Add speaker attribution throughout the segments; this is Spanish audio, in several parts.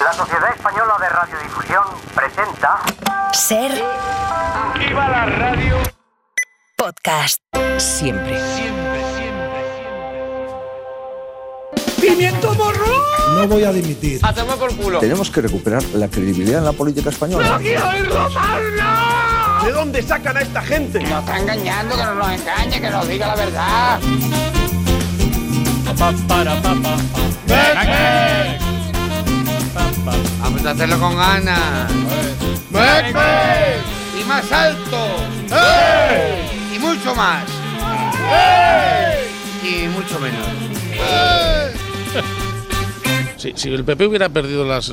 Speaker 1: La Sociedad Española de Radiodifusión presenta
Speaker 2: Ser
Speaker 3: ¡Viva la radio!
Speaker 2: podcast.
Speaker 4: Siempre.
Speaker 3: ¡Pimiento morro!
Speaker 5: No voy a dimitir.
Speaker 3: ¡A tomar por culo!
Speaker 6: Tenemos que recuperar la credibilidad en la política española.
Speaker 3: quiero oírlo más! ¿De dónde sacan a esta gente?
Speaker 7: Nos está engañando, que no nos engañe, que nos diga la verdad. Vamos a hacerlo con ganas. Y más alto. Y mucho más. Y mucho menos.
Speaker 8: Si, si el PP hubiera perdido las,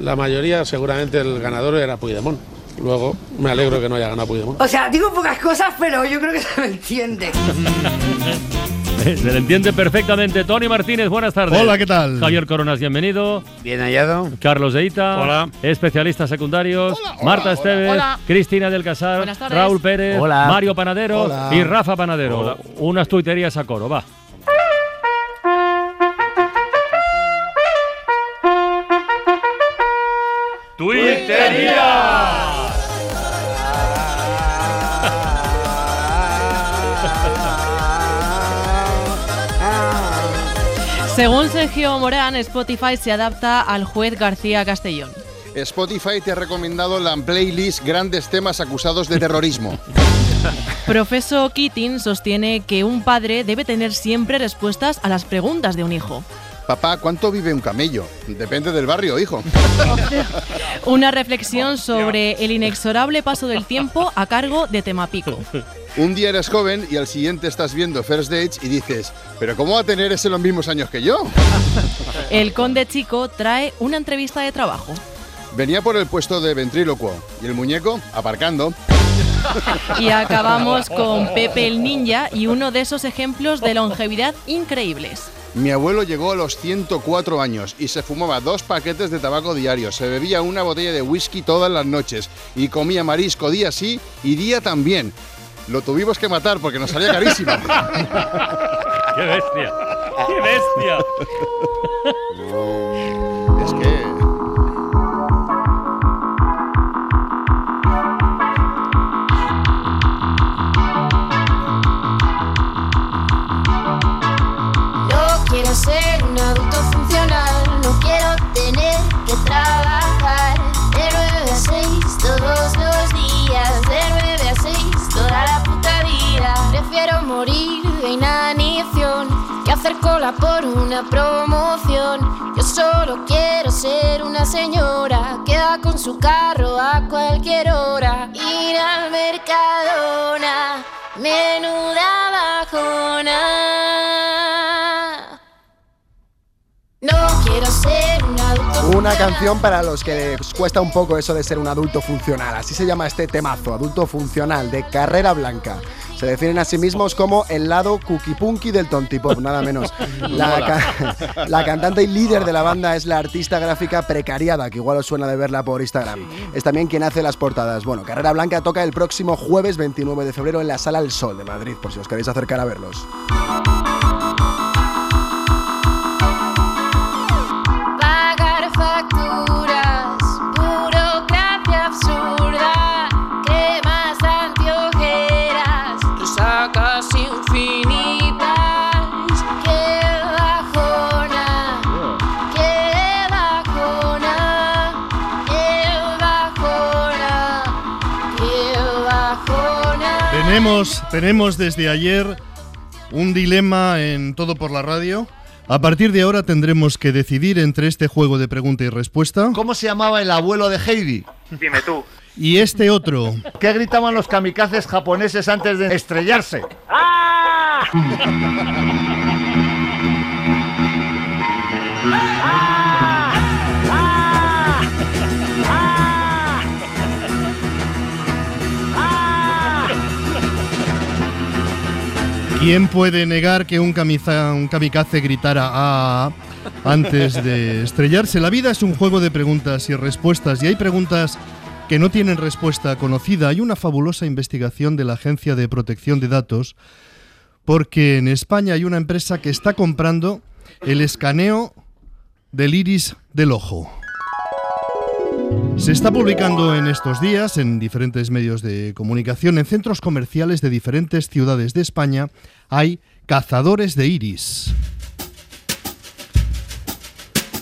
Speaker 8: la mayoría, seguramente el ganador era Puigdemont. Luego, me alegro que no haya ganado Puigdemont.
Speaker 9: O sea, digo pocas cosas, pero yo creo que se me entiende.
Speaker 10: Se le entiende perfectamente. Tony Martínez, buenas tardes.
Speaker 5: Hola, ¿qué tal?
Speaker 10: Javier Coronas, bienvenido.
Speaker 7: Bien hallado.
Speaker 10: Carlos Deita.
Speaker 8: Hola.
Speaker 10: Especialistas secundarios. Marta Esteves.
Speaker 11: Hola.
Speaker 10: Cristina del Casar.
Speaker 11: Buenas tardes.
Speaker 10: Raúl Pérez.
Speaker 4: Hola.
Speaker 10: Mario Panadero.
Speaker 5: Hola.
Speaker 10: Y Rafa Panadero. Unas tuiterías a coro, va. ¡Tuitería!
Speaker 11: Según Sergio Morán, Spotify se adapta al juez García Castellón.
Speaker 12: Spotify te ha recomendado la playlist Grandes temas acusados de terrorismo.
Speaker 11: Profesor Keating sostiene que un padre debe tener siempre respuestas a las preguntas de un hijo.
Speaker 12: Papá, ¿cuánto vive un camello? Depende del barrio, hijo.
Speaker 11: Una reflexión sobre el inexorable paso del tiempo a cargo de Temapico.
Speaker 12: Un día eres joven y al siguiente estás viendo First Dates y dices, ¿pero cómo va a tener ese los mismos años que yo?
Speaker 11: El conde chico trae una entrevista de trabajo.
Speaker 12: Venía por el puesto de ventrílocuo y el muñeco, aparcando,
Speaker 11: Y acabamos con Pepe el Ninja y uno de esos ejemplos de longevidad increíbles.
Speaker 12: Mi abuelo llegó a los 104 años y se fumaba dos paquetes de tabaco diario, se bebía una botella de whisky todas las noches y comía marisco día sí y día también. Lo tuvimos que matar porque nos salía carísimo.
Speaker 10: ¡Qué bestia! ¡Qué bestia!
Speaker 13: hacer cola por una promoción. Yo solo quiero ser una señora que va con su carro a cualquier hora, ir al Mercadona, menuda bajona. No quiero ser un adulto
Speaker 14: Una canción para los que les cuesta un poco eso de ser un adulto funcional. Así se llama este temazo, adulto funcional, de carrera blanca. Se definen a sí mismos como el lado cookie punky del tontipop, nada menos. La, ca- la cantante y líder de la banda es la artista gráfica Precariada, que igual os suena de verla por Instagram. Es también quien hace las portadas. Bueno, Carrera Blanca toca el próximo jueves 29 de febrero en la Sala El Sol de Madrid, por si os queréis acercar a verlos.
Speaker 5: Tenemos, tenemos desde ayer un dilema en Todo por la Radio. A partir de ahora tendremos que decidir entre este juego de pregunta y respuesta
Speaker 15: ¿Cómo se llamaba el abuelo de Heidi?
Speaker 3: Dime tú.
Speaker 5: y este otro.
Speaker 15: ¿Qué gritaban los kamikazes japoneses antes de estrellarse?
Speaker 5: ¿Quién puede negar que un, kamikaze gritara antes de estrellarse? La vida es un juego de preguntas y respuestas y hay preguntas que no tienen respuesta conocida. Hay una fabulosa investigación de la Agencia de Protección de Datos porque en España hay una empresa que está comprando el escaneo del iris del ojo. Se está publicando en estos días en diferentes medios de comunicación, en centros comerciales de diferentes ciudades de España, hay cazadores de iris.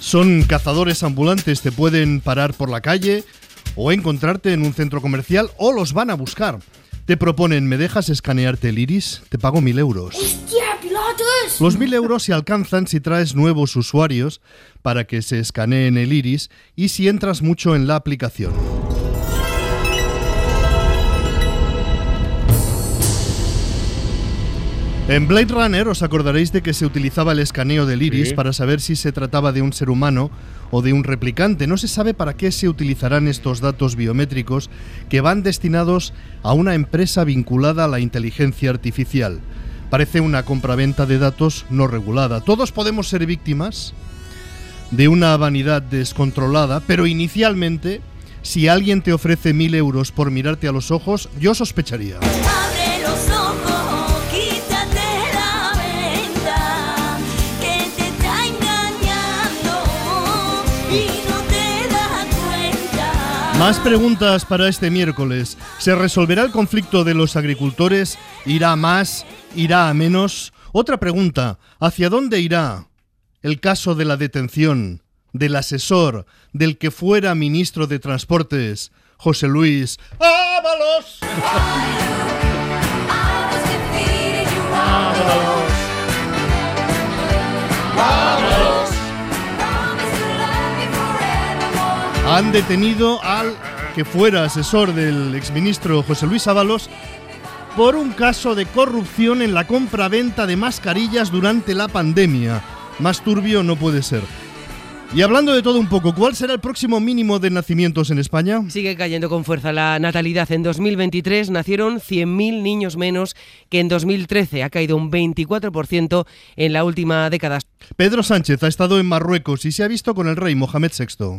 Speaker 5: Son cazadores ambulantes, te pueden parar por la calle o encontrarte en un centro comercial o los van a buscar. Te proponen, ¿me dejas escanearte el iris? Te pago mil euros.
Speaker 13: ¡Hostia, pilotos!
Speaker 5: Los mil euros se alcanzan si traes nuevos usuarios para que se escaneen el iris y si entras mucho en la aplicación. En Blade Runner os acordaréis de que se utilizaba el escaneo del iris
Speaker 10: Sí.
Speaker 5: para saber si se trataba de un ser humano o de un replicante. No se sabe para qué se utilizarán estos datos biométricos que van destinados a una empresa vinculada a la inteligencia artificial. Parece una compraventa de datos no regulada. Todos podemos ser víctimas de una vanidad descontrolada, pero inicialmente, si alguien te ofrece mil euros por mirarte a los ojos, yo sospecharía. Más preguntas para este miércoles. ¿Se resolverá el conflicto de los agricultores? ¿Irá a más? ¿Irá a menos? Otra pregunta. ¿Hacia dónde irá el caso de la detención del asesor del que fuera ministro de Transportes, José Luis Ábalos? Han detenido al que fuera asesor del exministro José Luis Ábalos por un caso de corrupción en la compra-venta de mascarillas durante la pandemia. Más turbio no puede ser. Y hablando de todo un poco, ¿cuál será el próximo mínimo de nacimientos en España?
Speaker 16: Sigue cayendo con fuerza la natalidad. En 2023 nacieron 100.000 niños menos que en 2013. Ha caído un 24% en la última década.
Speaker 5: Pedro Sánchez ha estado en Marruecos y se ha visto con el rey Mohamed VI.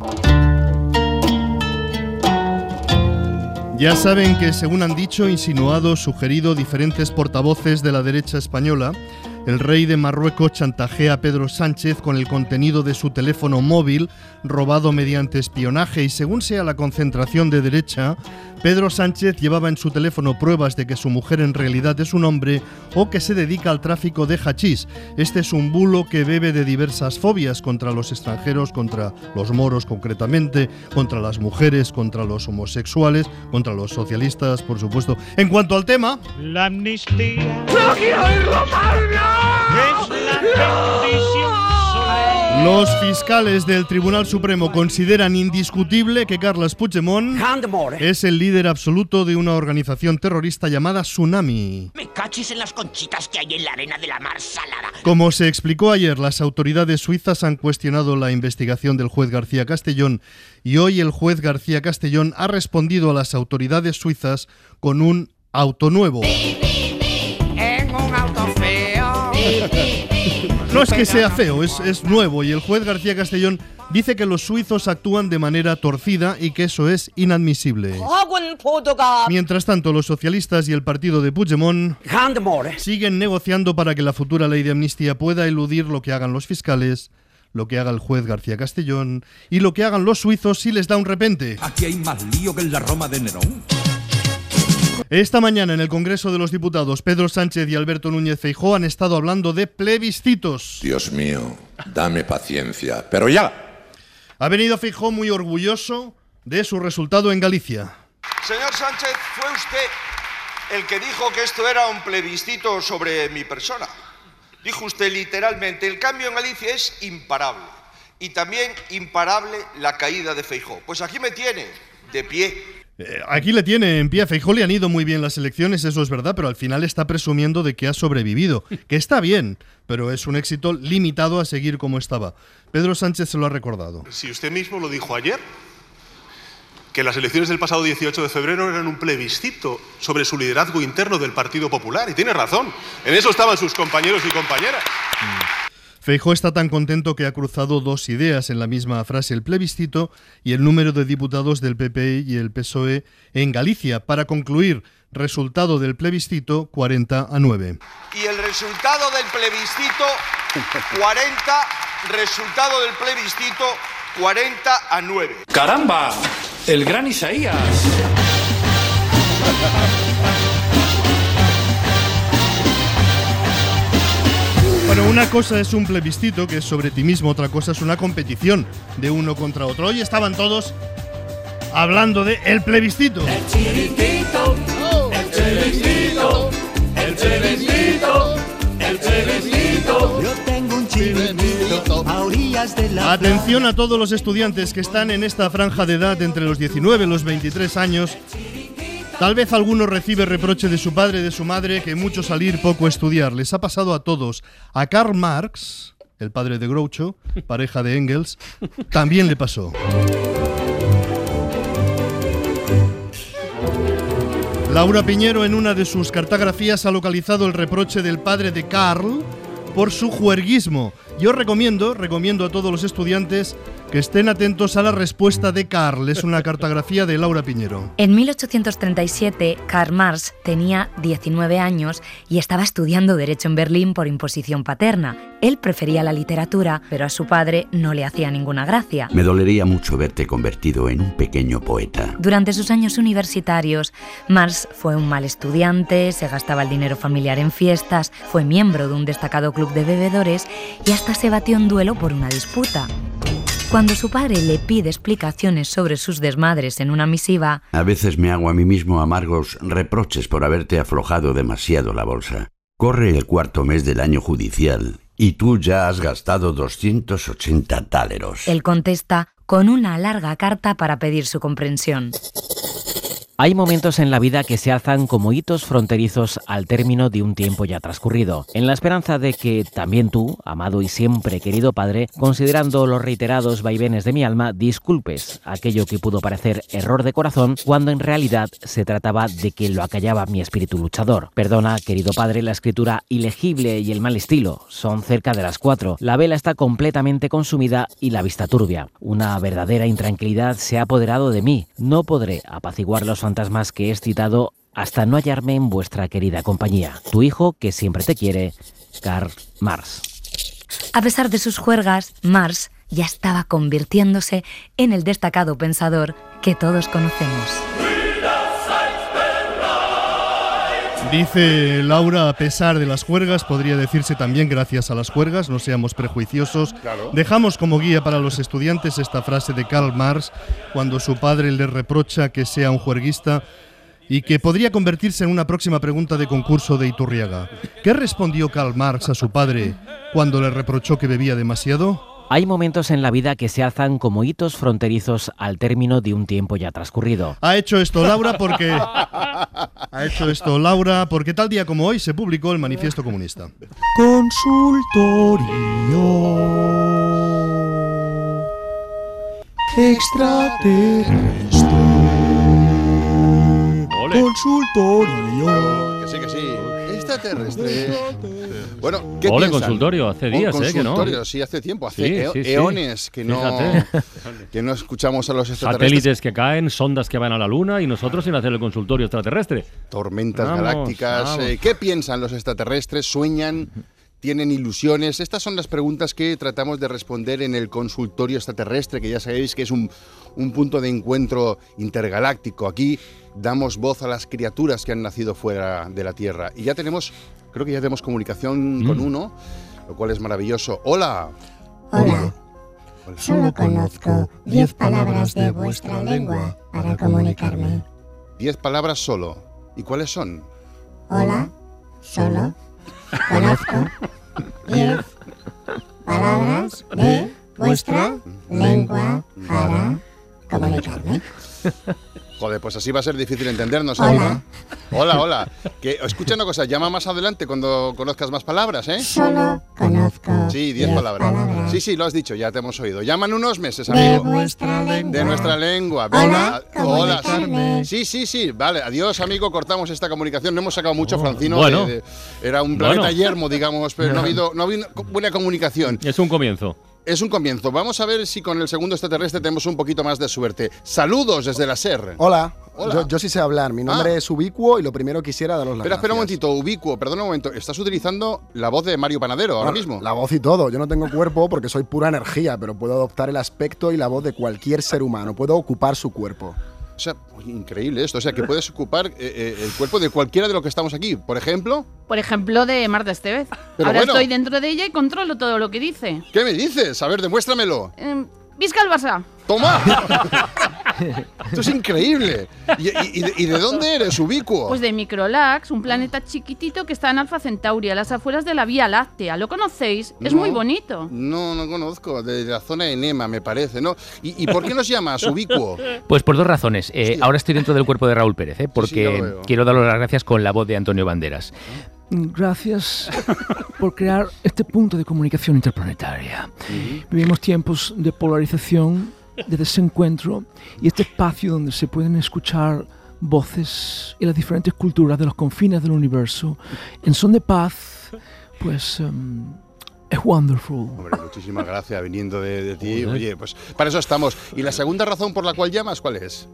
Speaker 5: Ya saben que, según han dicho, insinuado, sugerido diferentes portavoces de la derecha española, el rey de Marruecos chantajea a Pedro Sánchez con el contenido de su teléfono móvil robado mediante espionaje y según sea la concentración de derecha, Pedro Sánchez llevaba en su teléfono pruebas de que su mujer en realidad es un hombre o que se dedica al tráfico de hachís. Este es un bulo que bebe de diversas fobias contra los extranjeros, contra los moros concretamente, contra las mujeres, contra los homosexuales, contra los socialistas, por supuesto. En cuanto al tema,
Speaker 17: La amnistía
Speaker 3: ¡No quiero!
Speaker 5: Los fiscales del Tribunal Supremo consideran indiscutible que Carles Puigdemont es el líder absoluto de una organización terrorista llamada Tsunami.
Speaker 18: Me cachis en las conchitas que hay en la arena de la mar salada.
Speaker 5: Como se explicó ayer, las autoridades suizas han cuestionado la investigación del juez García Castellón y hoy el juez García Castellón ha respondido a las autoridades suizas con un auto nuevo. No es que sea feo, es, es nuevo y el juez García Castellón dice que los suizos actúan de manera torcida y que eso es inadmisible. Mientras tanto, los socialistas y el partido de Puigdemont siguen negociando para que la futura ley de amnistía pueda eludir lo que hagan los fiscales, lo que haga el juez García Castellón y lo que hagan los suizos si les da un repente.
Speaker 19: Aquí hay más lío que en la Roma de Nerón.
Speaker 5: Esta mañana en el Congreso de los Diputados, Pedro Sánchez y Alberto Núñez Feijóo han estado hablando de plebiscitos.
Speaker 20: Dios mío, dame paciencia. Pero ya.
Speaker 5: Ha venido Feijóo muy orgulloso de su resultado en Galicia.
Speaker 21: Señor Sánchez, fue usted el que dijo que esto era un plebiscito sobre mi persona. Dijo usted literalmente, el cambio en Galicia es imparable. Y también imparable la caída de Feijó. Pues aquí me tiene, de pie.
Speaker 5: Eh, Aquí le tiene en pie. A Feijóo le han ido muy bien las elecciones, eso es verdad, pero al final está presumiendo de que ha sobrevivido. Que está bien, pero es un éxito limitado a seguir como estaba. Pedro Sánchez se lo ha recordado.
Speaker 22: Si usted mismo lo dijo ayer, que las elecciones del pasado 18 de febrero eran un plebiscito sobre su liderazgo interno del Partido Popular. Y tiene razón. En eso estaban sus compañeros y compañeras.
Speaker 5: Feijóo está tan contento que ha cruzado dos ideas en la misma frase, el plebiscito y el número de diputados del PP y el PSOE en Galicia. Para concluir, resultado del plebiscito 40 a 9.
Speaker 21: Y el resultado del plebiscito, 40, resultado del plebiscito, 40 a 9.
Speaker 19: ¡Caramba!
Speaker 23: El gran Isaías.
Speaker 5: Bueno, una cosa es un plebiscito, que es sobre ti mismo, otra cosa es una competición de uno contra otro. Hoy estaban todos hablando de el plebiscito.
Speaker 17: Chiritito, el chiritito, el chiritito, el chiritito. Yo tengo un chiritito a orillas de la
Speaker 5: Atención a todos los estudiantes que están en esta franja de edad entre los 19 y los 23 años. Tal vez alguno recibe reproche de su padre de su madre que mucho salir, poco estudiar. Les ha pasado a todos. A Karl Marx, el padre de Groucho, pareja de Engels, también le pasó. Laura Piñero en una de sus cartografías ha localizado el reproche del padre de Karl por su juerguismo. Yo recomiendo, recomiendo a todos los estudiantes que estén atentos a la respuesta de Karl. Es una cartografía de Laura Piñero.
Speaker 24: En 1837, Karl Marx tenía 19 años y estaba estudiando Derecho en Berlín por imposición paterna. Él prefería la literatura, pero a su padre no le hacía ninguna gracia.
Speaker 25: Me dolería mucho verte convertido en un pequeño poeta.
Speaker 24: Durante sus años universitarios, Marx fue un mal estudiante, se gastaba el dinero familiar en fiestas, fue miembro de un destacado club de bebedores y hasta se batió en duelo por una disputa. Cuando su padre le pide explicaciones sobre sus desmadres en una misiva,
Speaker 25: A veces me hago a mí mismo amargos reproches por haberte aflojado demasiado la bolsa. Corre el cuarto mes del año judicial y tú ya has gastado 280 táleros.
Speaker 24: él contesta con una larga carta para pedir su comprensión.
Speaker 26: Hay momentos en la vida que se alzan como hitos fronterizos al término de un tiempo ya transcurrido, en la esperanza de que también tú, amado y siempre querido padre, considerando los reiterados vaivenes de mi alma, disculpes aquello que pudo parecer error de corazón cuando en realidad se trataba de que lo acallaba mi espíritu luchador. Perdona, querido padre, la escritura ilegible y el mal estilo. Son cerca de las cuatro. La vela está completamente consumida y la vista turbia. Una verdadera intranquilidad se ha apoderado de mí. No podré apaciguar los fantasmas que he citado hasta no hallarme en vuestra querida compañía. Tu hijo, que siempre te quiere, Karl Marx.
Speaker 24: A pesar de sus juergas, Marx ya estaba convirtiéndose en el destacado pensador que todos conocemos.
Speaker 5: Dice Laura, a pesar de las juergas, podría decirse también gracias a las juergas, no seamos prejuiciosos.
Speaker 12: Claro.
Speaker 5: Dejamos como guía para los estudiantes esta frase de Karl Marx cuando su padre le reprocha que sea un juerguista y que podría convertirse en una próxima pregunta de concurso de Iturriaga. ¿Qué respondió Karl Marx a su padre cuando le reprochó que bebía demasiado?
Speaker 26: Hay momentos en la vida que se alzan como hitos fronterizos al término de un tiempo ya transcurrido.
Speaker 5: Ha hecho esto Laura porque ha hecho esto Laura porque tal día como hoy se publicó el Manifiesto Comunista.
Speaker 17: Consultorio extraterrestre. Consultorio.
Speaker 12: Extraterrestre. Bueno, ¿qué
Speaker 10: Ole,
Speaker 12: piensan?
Speaker 10: consultorio, hace días,
Speaker 12: Un
Speaker 10: ¿eh? Que no.
Speaker 12: consultorio, sí, hace tiempo, hace
Speaker 10: Sí,
Speaker 12: eo-
Speaker 10: sí, sí.
Speaker 12: eones que no,
Speaker 10: Fíjate.
Speaker 12: que no escuchamos a los extraterrestres.
Speaker 10: Satélites que caen, sondas que van a la Luna y nosotros sin hacer el consultorio extraterrestre.
Speaker 12: Tormentas
Speaker 10: Vamos,
Speaker 12: galácticas.
Speaker 10: vamos.
Speaker 12: eh, ¿Qué piensan los extraterrestres? ¿Sueñan? ¿Tienen ilusiones? Estas son las preguntas que tratamos de responder en el consultorio extraterrestre, que ya sabéis que es un, un punto de encuentro intergaláctico. Aquí damos voz a las criaturas que han nacido fuera de la Tierra. Y ya tenemos, creo que ya tenemos comunicación con uno, lo cual es maravilloso. ¡Hola!
Speaker 13: Hola. Solo conozco diez palabras de vuestra lengua para comunicarme.
Speaker 12: Diez palabras solo. ¿Y cuáles son?
Speaker 13: Hola. Solo conozco diez palabras de vuestra lengua para comunicarme.
Speaker 12: Joder, pues así va a ser difícil entendernos.
Speaker 13: Hola.
Speaker 12: Hola, hola. Que, escucha una cosa, llama más adelante cuando conozcas más palabras, ¿eh?
Speaker 13: Solo conozco
Speaker 12: Sí, diez
Speaker 13: diez
Speaker 12: palabras.
Speaker 13: palabras.
Speaker 12: Sí, sí, lo has dicho, ya te hemos oído. Llaman unos meses,
Speaker 13: de
Speaker 12: amigo.
Speaker 13: vuestra lengua.
Speaker 12: De nuestra lengua.
Speaker 13: Hola,
Speaker 12: hola. Sí, sí, sí. Vale, adiós, amigo. Cortamos esta comunicación. No hemos sacado mucho, Francino.
Speaker 10: bueno.
Speaker 12: de- de- era un planeta
Speaker 10: Bueno.
Speaker 12: yermo, digamos, pero no ha habido, no ha habido buena comunicación.
Speaker 10: Es un comienzo.
Speaker 12: Es un comienzo. Vamos a ver si con el segundo extraterrestre tenemos un poquito más de suerte. Saludos desde la SER.
Speaker 14: Hola,
Speaker 12: Hola.
Speaker 14: Yo, yo sí sé hablar. Mi nombre
Speaker 12: Ah.
Speaker 14: es Ubicuo y lo primero quisiera daros las
Speaker 12: Espera, espera un momentito, ubicuo, perdona un momento. Estás utilizando la voz de Mario Panadero ahora
Speaker 14: Bueno,
Speaker 12: mismo.
Speaker 14: La voz y todo. Yo no tengo cuerpo porque soy pura energía, pero puedo adoptar el aspecto y la voz de cualquier ser humano. Puedo ocupar su cuerpo.
Speaker 12: O sea, increíble esto. O sea, que puedes ocupar eh, eh, el cuerpo de cualquiera de los que estamos aquí. Por ejemplo,
Speaker 23: Por ejemplo, de Marta Estevez.
Speaker 12: Pero
Speaker 23: Ahora
Speaker 12: bueno.
Speaker 23: estoy dentro de ella y controlo todo lo que dice.
Speaker 12: ¿qué me dices? A ver, demuéstramelo.
Speaker 23: Eh, Visca el Barça.
Speaker 12: ¡Toma! Esto es increíble. ¿Y, y- y de, y de dónde eres, ubicuo?
Speaker 23: Pues de Microlax, un planeta chiquitito que está en Alfa Centauri, a las afueras de la Vía Láctea. ¿Lo conocéis? Es
Speaker 12: No.
Speaker 23: muy bonito.
Speaker 12: No, no conozco. De la zona de Nema, me parece, ¿no? ¿Y, y por qué nos llamas ubicuo?
Speaker 27: Pues por dos razones. Eh, ahora estoy dentro del cuerpo de Raúl Pérez, ¿eh? porque
Speaker 12: veo.
Speaker 27: quiero daros las gracias con la voz de Antonio Banderas.
Speaker 28: Gracias por crear este punto de comunicación interplanetaria. Vivimos tiempos de polarización, de desencuentro y este espacio donde se pueden escuchar voces y las diferentes culturas de los confines del universo en son de paz, pues em, es wonderful.
Speaker 12: Hombre, muchísimas gracias viniendo de, de ti. Oye, pues para eso estamos. ¿Y la segunda razón por la cual llamas, cuál es?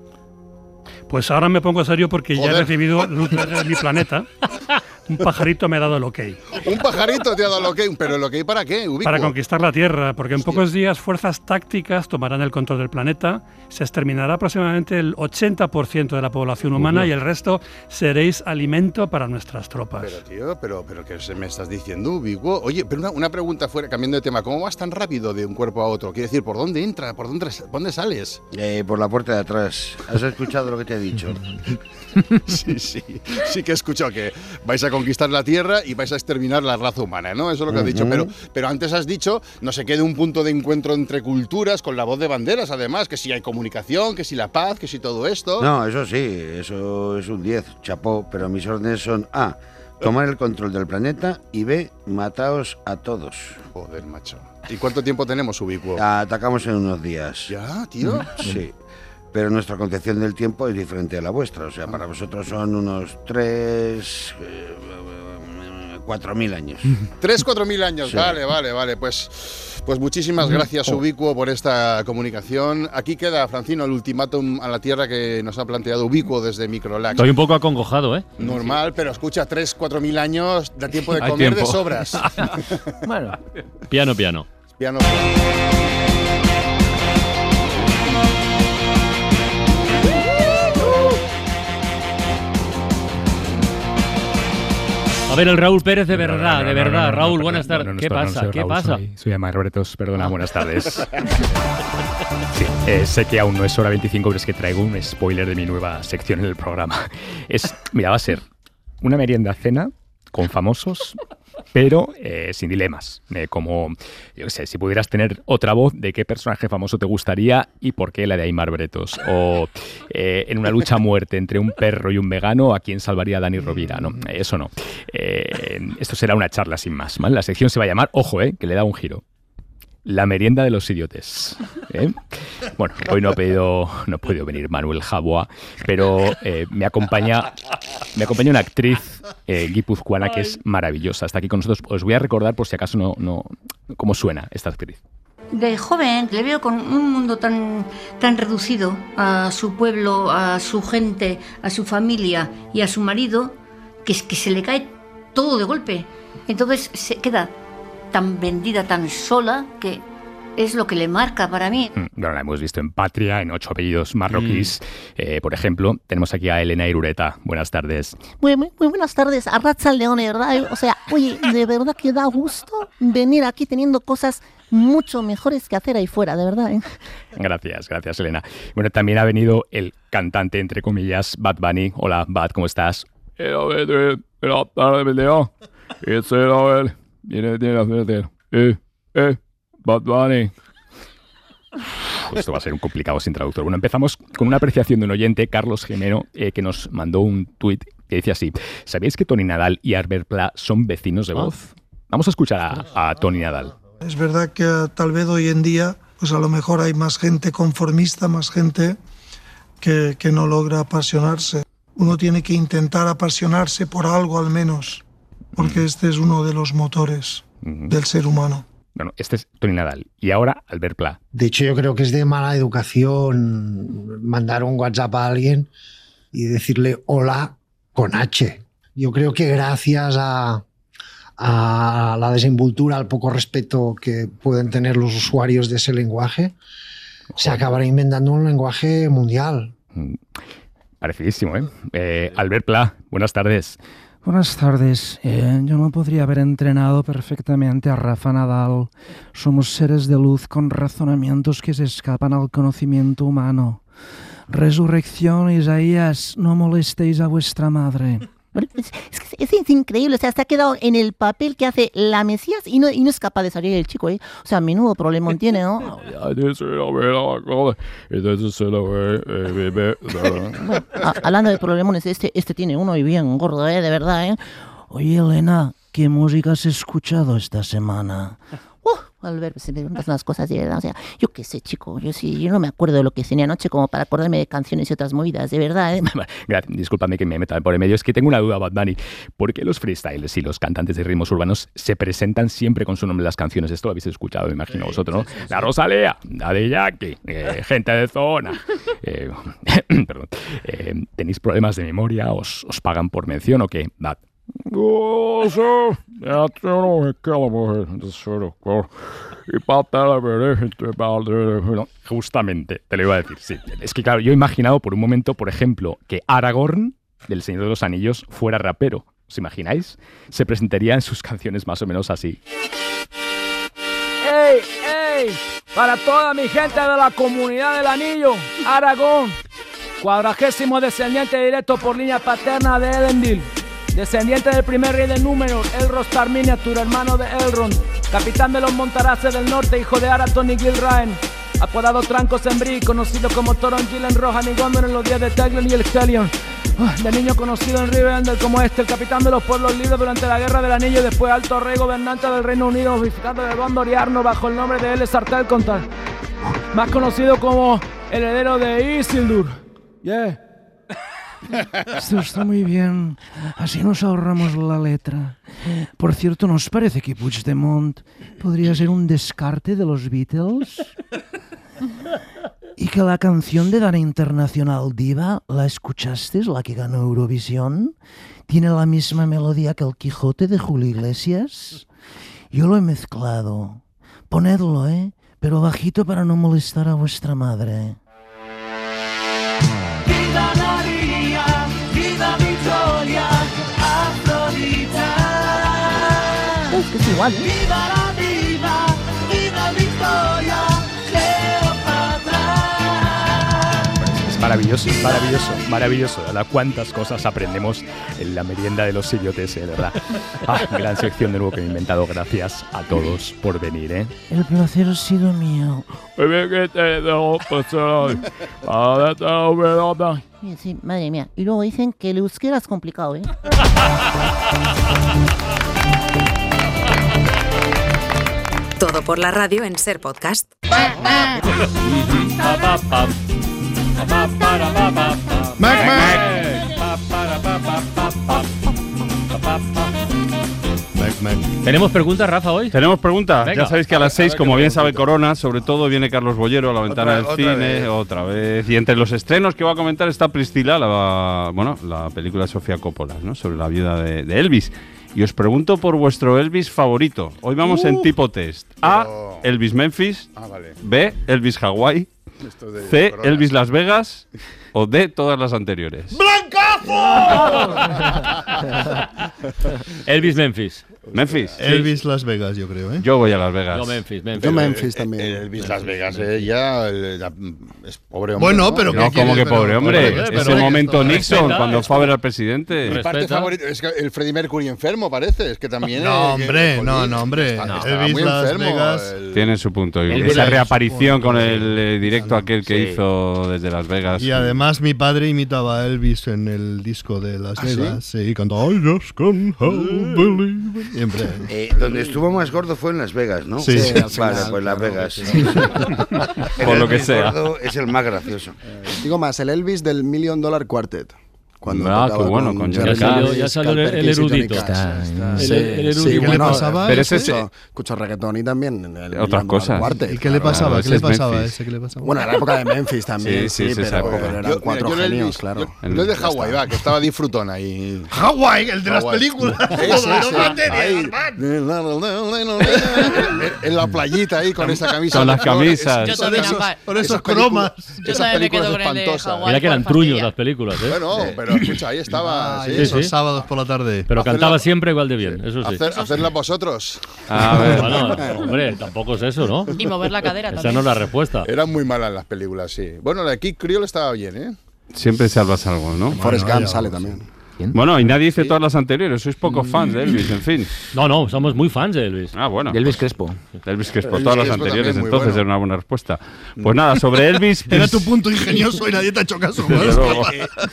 Speaker 29: Pues ahora me pongo serio porque ya he
Speaker 12: Joder.
Speaker 29: recibido luz de mi planeta. Un pajarito me ha dado el ok.
Speaker 12: Un pajarito te ha dado el ok, pero el ok para qué, ubicuo?
Speaker 29: Para conquistar la Tierra, porque en pocos días fuerzas tácticas tomarán el control del planeta, se exterminará aproximadamente el 80% de la población humana
Speaker 12: Ujú.
Speaker 29: y el resto seréis alimento para nuestras tropas.
Speaker 12: Pero tío, pero, pero ¿qué se me estás diciendo, ubicuo? Oye, pero una, una pregunta fuera, cambiando de tema. ¿Cómo vas tan rápido de un cuerpo a otro? Quiero decir, ¿por dónde entra? ¿Por dónde, por dónde sales?
Speaker 30: Eh, por la puerta de atrás. ¿Has escuchado lo que te he dicho?
Speaker 12: sí, sí. Sí que he escuchado que vais a conquistar la Tierra y vais a exterminar la raza humana, ¿no? Eso es lo que has dicho. Pero, pero antes has dicho, no se quede un punto de encuentro entre culturas con la voz de banderas, además, que si hay comunicación, que si la paz, que si todo esto.
Speaker 30: No, eso sí, eso es un 10, chapó, pero mis órdenes son A, tomar el control del planeta y B, mataos a todos.
Speaker 12: Joder, macho. ¿Y cuánto tiempo tenemos, Ubicuo?
Speaker 30: Atacamos en unos días.
Speaker 12: ¿Ya, tío?
Speaker 30: Sí. Pero nuestra concepción del tiempo es diferente a la vuestra. O sea, para vosotros son unos 3, 4 mil años.
Speaker 12: Tres, cuatro mil años.
Speaker 30: Sí.
Speaker 12: Vale, vale, vale. Pues, pues muchísimas gracias,
Speaker 30: Oh.
Speaker 12: Ubicuo, por esta comunicación. Aquí queda, Francino, el ultimátum a la Tierra que nos ha planteado Ubicuo desde Microlax.
Speaker 10: Estoy un poco acongojado, ¿eh?
Speaker 12: Normal, pero escucha, tres, cuatro mil años, da tiempo de
Speaker 10: Hay
Speaker 12: comer de
Speaker 10: tiempo.
Speaker 12: sobras.
Speaker 28: bueno.
Speaker 10: Piano, piano.
Speaker 12: Piano.
Speaker 10: A ver, el Raúl Pérez de
Speaker 31: no,
Speaker 10: verdad,
Speaker 31: no,
Speaker 10: de verdad. Raúl, buenas tardes. ¿Qué pasa? ¿Qué pasa?
Speaker 31: Soy, soy Amar Bretos, perdona, buenas tardes. Sí, eh, sé que aún no es hora 25, pero es que traigo un spoiler de mi nueva sección en el programa. Es, mira, va a ser una merienda cena con famosos, pero eh, sin dilemas. Eh, como, yo qué sé, si pudieras tener otra voz, ¿de qué personaje famoso te gustaría y por qué la de Aymar Bretos? O eh, en una lucha a muerte entre un perro y un vegano, ¿a quién salvaría Dani Rovira? No, eso no. Eh, esto será una charla sin más. ¿vale? La sección se va a llamar, ojo, eh, que le da un giro. La merienda de los idiotes. ¿eh? Bueno, hoy no ha pedido, no ha podido venir Manuel Jabua, pero eh, me acompaña, me acompaña una actriz eh, guipuzcoana que es maravillosa. Está aquí con nosotros. Os voy a recordar por si acaso no, no, cómo suena esta actriz.
Speaker 32: De joven le veo con un mundo tan, tan reducido a su pueblo, a su gente, a su familia y a su marido, que es que se le cae todo de golpe. Entonces se queda tan vendida, tan sola, que es lo que le marca para mí.
Speaker 31: Mm, Bueno, la hemos visto en Patria, en ocho apellidos marroquíes. Eh, por ejemplo, tenemos aquí a Elena Irureta. Buenas tardes.
Speaker 33: Muy, muy, muy buenas tardes, a Racha León, verdad. O sea, oye, de verdad que da gusto venir aquí teniendo cosas mucho mejores que hacer ahí fuera, de verdad. ¿eh?
Speaker 31: Gracias, gracias, Elena. Bueno, también ha venido el cantante, entre comillas, Bad Bunny. Hola, Bad, ¿cómo estás? Eh, eh, Bad Bunny. Esto va a ser un complicado sin traductor. Bueno, empezamos con una apreciación de un oyente, Carlos Jimeno, eh, que nos mandó un tuit que dice así: ¿Sabéis que Tony Nadal y Albert Pla son vecinos de voz? Vamos a escuchar a, a Tony Nadal.
Speaker 34: Es verdad que eh, tal vez hoy en día, pues a lo mejor hay más gente conformista, más gente que, que no logra apasionarse. Uno tiene que intentar apasionarse por algo al menos, porque este es uno de los motores del ser humano.
Speaker 31: Bueno, este es Tony Nadal. Y ahora Albert Pla.
Speaker 35: De hecho, yo creo que es de mala educación mandar un WhatsApp a alguien
Speaker 36: y decirle hola con H. Yo creo que gracias a, a la desenvoltura, al poco respeto que pueden tener los usuarios de ese lenguaje, se acabará inventando un lenguaje mundial.
Speaker 31: Parecidísimo, ¿eh? eh Albert Pla, buenas tardes.
Speaker 28: Buenas tardes. Eh, yo no podría haber entrenado perfectamente a Rafa Nadal. Somos seres de luz con razonamientos que se escapan al conocimiento humano. Resurrección, Isaías, no molestéis a vuestra madre.
Speaker 33: Es, es, es, increíble, o sea, se ha quedado en el papel que hace la Mesías y no, y no es capaz de salir el chico, ¿eh? O sea, menudo problema tiene, ¿no? bueno, hablando de problemones, este, este tiene uno y bien gordo, ¿eh? De verdad, ¿eh?
Speaker 28: Oye, Elena, ¿qué música has escuchado esta semana?
Speaker 33: Al ver, se me preguntas unas cosas de verdad. O sea, yo qué sé, chico, yo sí, yo no me acuerdo de lo que cené anoche como para acordarme de canciones y otras movidas, de verdad. ¿eh?
Speaker 31: Discúlpame que me meta por el medio, es que tengo una duda, Bad Bunny. ¿Por qué los freestylers y los cantantes de ritmos urbanos se presentan siempre con su nombre en las canciones? Esto lo habéis escuchado, me imagino vosotros, ¿no? la Rosalea, la de Jackie, eh, gente de zona. Eh, perdón. Eh, ¿Tenéis problemas de memoria? ¿Os, ¿Os pagan por mención o qué? Bad. Justamente, te lo iba a decir, sí. Es que claro, yo he imaginado por un momento, por ejemplo, que Aragorn, del Señor de los Anillos, fuera rapero. ¿Os imagináis? Se presentaría en sus canciones más o menos así.
Speaker 37: ¡Ey, ey! Para toda mi gente de la comunidad del anillo, Aragón, cuadragésimo descendiente directo por línea paterna de Elendil Descendiente del primer rey de Númenor, Elros Miniature, hermano de Elrond, capitán de los Montaraces del Norte, hijo de Araton y Gilraen, apodado Tranco Sembrí, conocido como Toron Gilen Rohan y Gondor en los días de Teglin y el Helion. Ah, de niño conocido en Rivendell como este, el capitán de los pueblos libres durante la Guerra del Anillo y después alto rey gobernante del Reino Unido, unificado de Gondor bajo el nombre de Elessar Telcontal, más conocido como el heredero de Isildur. Yeah.
Speaker 28: Esto está muy bien. Así nos ahorramos la letra. Por cierto, ¿nos parece que Puigdemont podría ser un descarte de los Beatles? ¿Y que la canción de Dana Internacional Diva, la escuchaste, la que ganó Eurovisión? ¿Tiene la misma melodía que el Quijote de Julio Iglesias? Yo lo he mezclado. Ponedlo, ¿eh? Pero bajito para no molestar a vuestra madre.
Speaker 33: Que es igual. ¿eh?
Speaker 17: ¡Viva la diva! ¡Viva Victoria!
Speaker 31: Es maravilloso, maravilloso, maravilloso. ¿verdad? Cuántas cosas aprendemos en la merienda de los idiotes, ¿eh? ¿verdad? Ah, gran sección de nuevo que he inventado. Gracias a todos por venir, ¿eh?
Speaker 28: El placer ha sido mío.
Speaker 33: Sí, madre mía. Y luego dicen que el euskera es complicado, ¿eh?
Speaker 24: Todo por la radio en Ser Podcast.
Speaker 10: ¿Tenemos preguntas, Rafa, hoy?
Speaker 38: Tenemos preguntas.
Speaker 10: Venga.
Speaker 38: ya sabéis que a las 6, como bien sabe Corona, sobre todo viene Carlos Bollero a la ventana del
Speaker 12: otra
Speaker 38: cine,
Speaker 12: vez.
Speaker 38: otra vez. Y entre los estrenos que va a comentar está Priscila, la, bueno, la película de Sofía Coppola, ¿no? sobre la viuda de, de Elvis. Y os pregunto por vuestro Elvis favorito. Hoy vamos en tipo test. A, Elvis Memphis.
Speaker 12: Ah, vale.
Speaker 38: B, Elvis Hawaii.
Speaker 12: Esto de
Speaker 38: C,
Speaker 12: Corona.
Speaker 38: Elvis Las Vegas. O D, todas las anteriores.
Speaker 10: Elvis Memphis.
Speaker 38: Memphis.
Speaker 5: Elvis Las Vegas, yo creo, ¿eh?
Speaker 38: Yo voy a Las Vegas.
Speaker 10: Yo Memphis, Memphis.
Speaker 12: Yo Memphis también. Elvis Las Vegas, eh, ya, eh, mm, es pobre hombre.
Speaker 5: Bueno,
Speaker 12: ¿no?
Speaker 5: pero
Speaker 38: No,
Speaker 5: ¿qué
Speaker 38: como que pobre
Speaker 5: Pero-
Speaker 38: hombre.
Speaker 5: pero- pero-
Speaker 38: Ese
Speaker 5: pero-
Speaker 38: momento
Speaker 5: pero-
Speaker 38: Nixon,
Speaker 10: respeta,
Speaker 38: cuando fue a ver al presidente.
Speaker 12: Mi parte
Speaker 10: Respeta.
Speaker 12: favorita es que el Freddie Mercury enfermo, parece. Es que también.
Speaker 5: No,
Speaker 12: eh,
Speaker 5: hombre, no, no, hombre.
Speaker 12: está-
Speaker 5: No.
Speaker 12: estaba
Speaker 5: Elvis
Speaker 12: muy
Speaker 5: Las
Speaker 12: enfermo,
Speaker 5: Vegas.
Speaker 12: el-
Speaker 38: Tiene su punto. Esa reaparición con el eh, directo aquel que hizo desde Las Vegas.
Speaker 5: Y además mi padre imitaba a Elvis en el disco de Las
Speaker 12: ¿Ah?
Speaker 5: Vegas. Sí, cantaba I just can't help believing. Siempre.
Speaker 30: Eh, donde estuvo más gordo fue en Las Vegas, ¿no?
Speaker 5: Sí. Sí,
Speaker 12: al
Speaker 30: vale, pues Las Vegas.
Speaker 12: sí.
Speaker 38: Por lo que sea.
Speaker 30: gordo es el más gracioso.
Speaker 14: Digo más, el Elvis del Million Dollar Quartet. Cuando
Speaker 38: Ah, qué bueno, con
Speaker 14: Jerry
Speaker 38: Jerry.
Speaker 10: Ya salió el- el erudito. Está,
Speaker 14: Está,
Speaker 10: el-
Speaker 14: sí,
Speaker 10: el erudito.
Speaker 14: sí,
Speaker 10: ¿Y qué le
Speaker 14: bueno,
Speaker 10: pasaba?
Speaker 38: Pero ese
Speaker 14: escucho, escucho reggaetón y también en el
Speaker 38: Otras cosas.
Speaker 5: ¿Y qué le pasaba?
Speaker 38: Claro,
Speaker 5: ¿Qué le pasaba a ese? ¿Qué le pasaba?
Speaker 14: Bueno, en la época de Memphis también,
Speaker 38: Sí,
Speaker 14: sí,
Speaker 38: sí, sí, esa
Speaker 14: pero,
Speaker 38: época.
Speaker 14: pero eran
Speaker 12: mira,
Speaker 14: cuatro
Speaker 12: yo en el
Speaker 14: genios,
Speaker 12: Elvis-
Speaker 14: claro.
Speaker 12: el de Hawái, va, que estaba disfrutón ahí.
Speaker 5: Hawái, el de las películas. No.
Speaker 12: En la playita ahí con esa camisa.
Speaker 38: Con las
Speaker 12: No,
Speaker 38: camisas.
Speaker 5: con esos cromas.
Speaker 29: Yo también me quedo con el de. Hawái.
Speaker 10: Mira que eran truños las películas, ¿eh?
Speaker 12: Bueno, pero escucha, ahí estaba.
Speaker 5: Ah,
Speaker 12: sí.
Speaker 5: esos
Speaker 10: sí.
Speaker 5: sábados por la tarde.
Speaker 10: Pero
Speaker 12: Hacerla-
Speaker 10: cantaba siempre igual de bien, eso sí.
Speaker 12: Hacer, hacerla vosotros.
Speaker 38: A ver.
Speaker 10: Bueno, hombre, tampoco es eso, ¿no?
Speaker 29: Y mover la cadera
Speaker 10: Esa
Speaker 29: también.
Speaker 10: no es la respuesta.
Speaker 12: Eran muy malas las películas, sí. Bueno, la de Kid Creole estaba bien, ¿eh?
Speaker 38: Siempre salvas algo, ¿no?
Speaker 14: Forrest Gump sale
Speaker 5: vamos.
Speaker 14: También.
Speaker 38: Bueno, y nadie dice todas las anteriores. Sois pocos fans de Elvis, en fin.
Speaker 10: No, no, somos muy fans de Elvis.
Speaker 38: Ah, bueno.
Speaker 27: De Elvis Crespo.
Speaker 38: De Elvis Crespo,
Speaker 12: Elvis
Speaker 38: todas las
Speaker 12: Crespo
Speaker 38: anteriores,
Speaker 12: también, muy
Speaker 38: entonces
Speaker 12: bueno.
Speaker 38: era una buena respuesta. Pues nada, sobre Elvis.
Speaker 5: Era tu punto ingenioso y nadie te ha hecho caso. ¿no?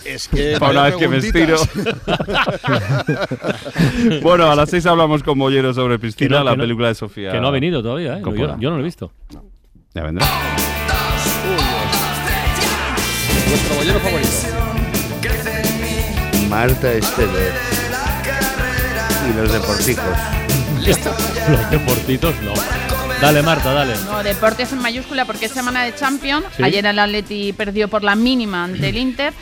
Speaker 12: Es que.
Speaker 38: Para una vez que me estiro. bueno, a las seis hablamos con Mollero sobre Priscila,
Speaker 10: Que no-
Speaker 38: la
Speaker 10: que no-
Speaker 38: película de Sofía.
Speaker 10: Que no ha venido todavía, ¿eh? No, yo, yo no lo he visto.
Speaker 38: Ya vendrá.
Speaker 12: Vuestro bollero favorito.
Speaker 30: Marta Esteves. Y los deporticos.
Speaker 10: Los deportitos, no. Dale, Marta, dale.
Speaker 23: No, deportes en mayúscula porque es semana de Champions.
Speaker 10: Sí.
Speaker 23: Ayer el Atleti perdió por la mínima ante el Inter.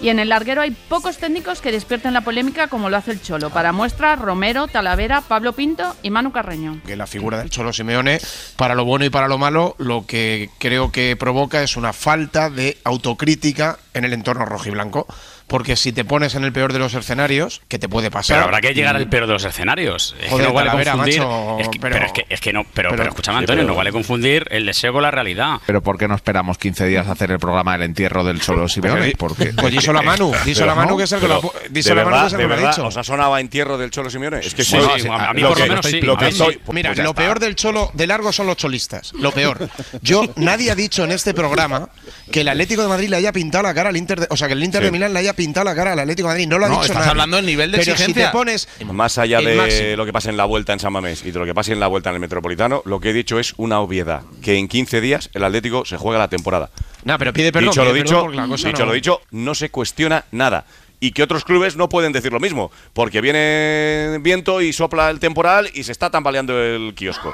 Speaker 23: Y en el larguero hay pocos técnicos que despierten la polémica como lo hace el Cholo. Para muestra, Romero, Talavera, Pablo Pinto y Manu Carreño.
Speaker 39: que la figura del Cholo Simeone, para lo bueno y para lo malo, lo que creo que provoca es una falta de autocrítica en el entorno rojiblanco. Porque si te pones en el peor de los escenarios, ¿qué te puede pasar?
Speaker 40: Pero habrá que llegar al peor de los escenarios. Es
Speaker 39: Joder,
Speaker 40: que no vale
Speaker 39: Talavera,
Speaker 40: confundir.
Speaker 39: macho,
Speaker 40: es que-
Speaker 39: pero-
Speaker 40: pero, es que, es que no. Pero,
Speaker 39: pero-
Speaker 40: pero escúchame, Antonio,
Speaker 39: pero-
Speaker 40: no vale confundir el deseo con la realidad.
Speaker 41: Pero ¿por qué no esperamos 15 días a hacer el programa del entierro del Cholo Simeone? Porque,
Speaker 39: Pues díselo a Manu, díselo a Manu, que es el que lo díselo a Manu, que es el que lo ha dicho.
Speaker 41: ¿Os ha sonado entierro del Cholo Simeone? Es que
Speaker 40: Sí,
Speaker 41: no,
Speaker 40: sí,
Speaker 41: sí,
Speaker 40: a mí por lo
Speaker 41: que-
Speaker 40: menos sí.
Speaker 41: Lo que pues
Speaker 39: Mira,
Speaker 41: ya
Speaker 39: lo
Speaker 41: está.
Speaker 39: peor del Cholo de largo son los cholistas. Lo peor. Yo, nadie ha dicho en este programa que el Atlético de Madrid le haya pintado la cara al Inter de, O sea, que el Inter
Speaker 41: Sí.
Speaker 39: de Milán le haya pintado la cara al Atlético de Madrid. No lo ha
Speaker 41: No,
Speaker 39: dicho
Speaker 41: estás
Speaker 39: nadie.
Speaker 41: hablando del nivel de
Speaker 39: Pero
Speaker 41: exigencia.
Speaker 39: si te pones.
Speaker 41: Más allá de
Speaker 39: máximo.
Speaker 41: lo que pase en la vuelta en San Mamés y de lo que pase en la vuelta en el Metropolitano, lo que he dicho es una obviedad, que en 15 días el Atlético se juega la temporada.
Speaker 39: No, pero pide perdón.
Speaker 41: dicho
Speaker 39: pide
Speaker 41: lo
Speaker 39: perdón
Speaker 41: dicho,
Speaker 39: la cosa
Speaker 41: dicho
Speaker 39: no-
Speaker 41: lo dicho, no se cuestiona nada. Y que otros clubes no pueden decir lo mismo, porque viene viento y sopla el temporal y se está tambaleando el kiosco.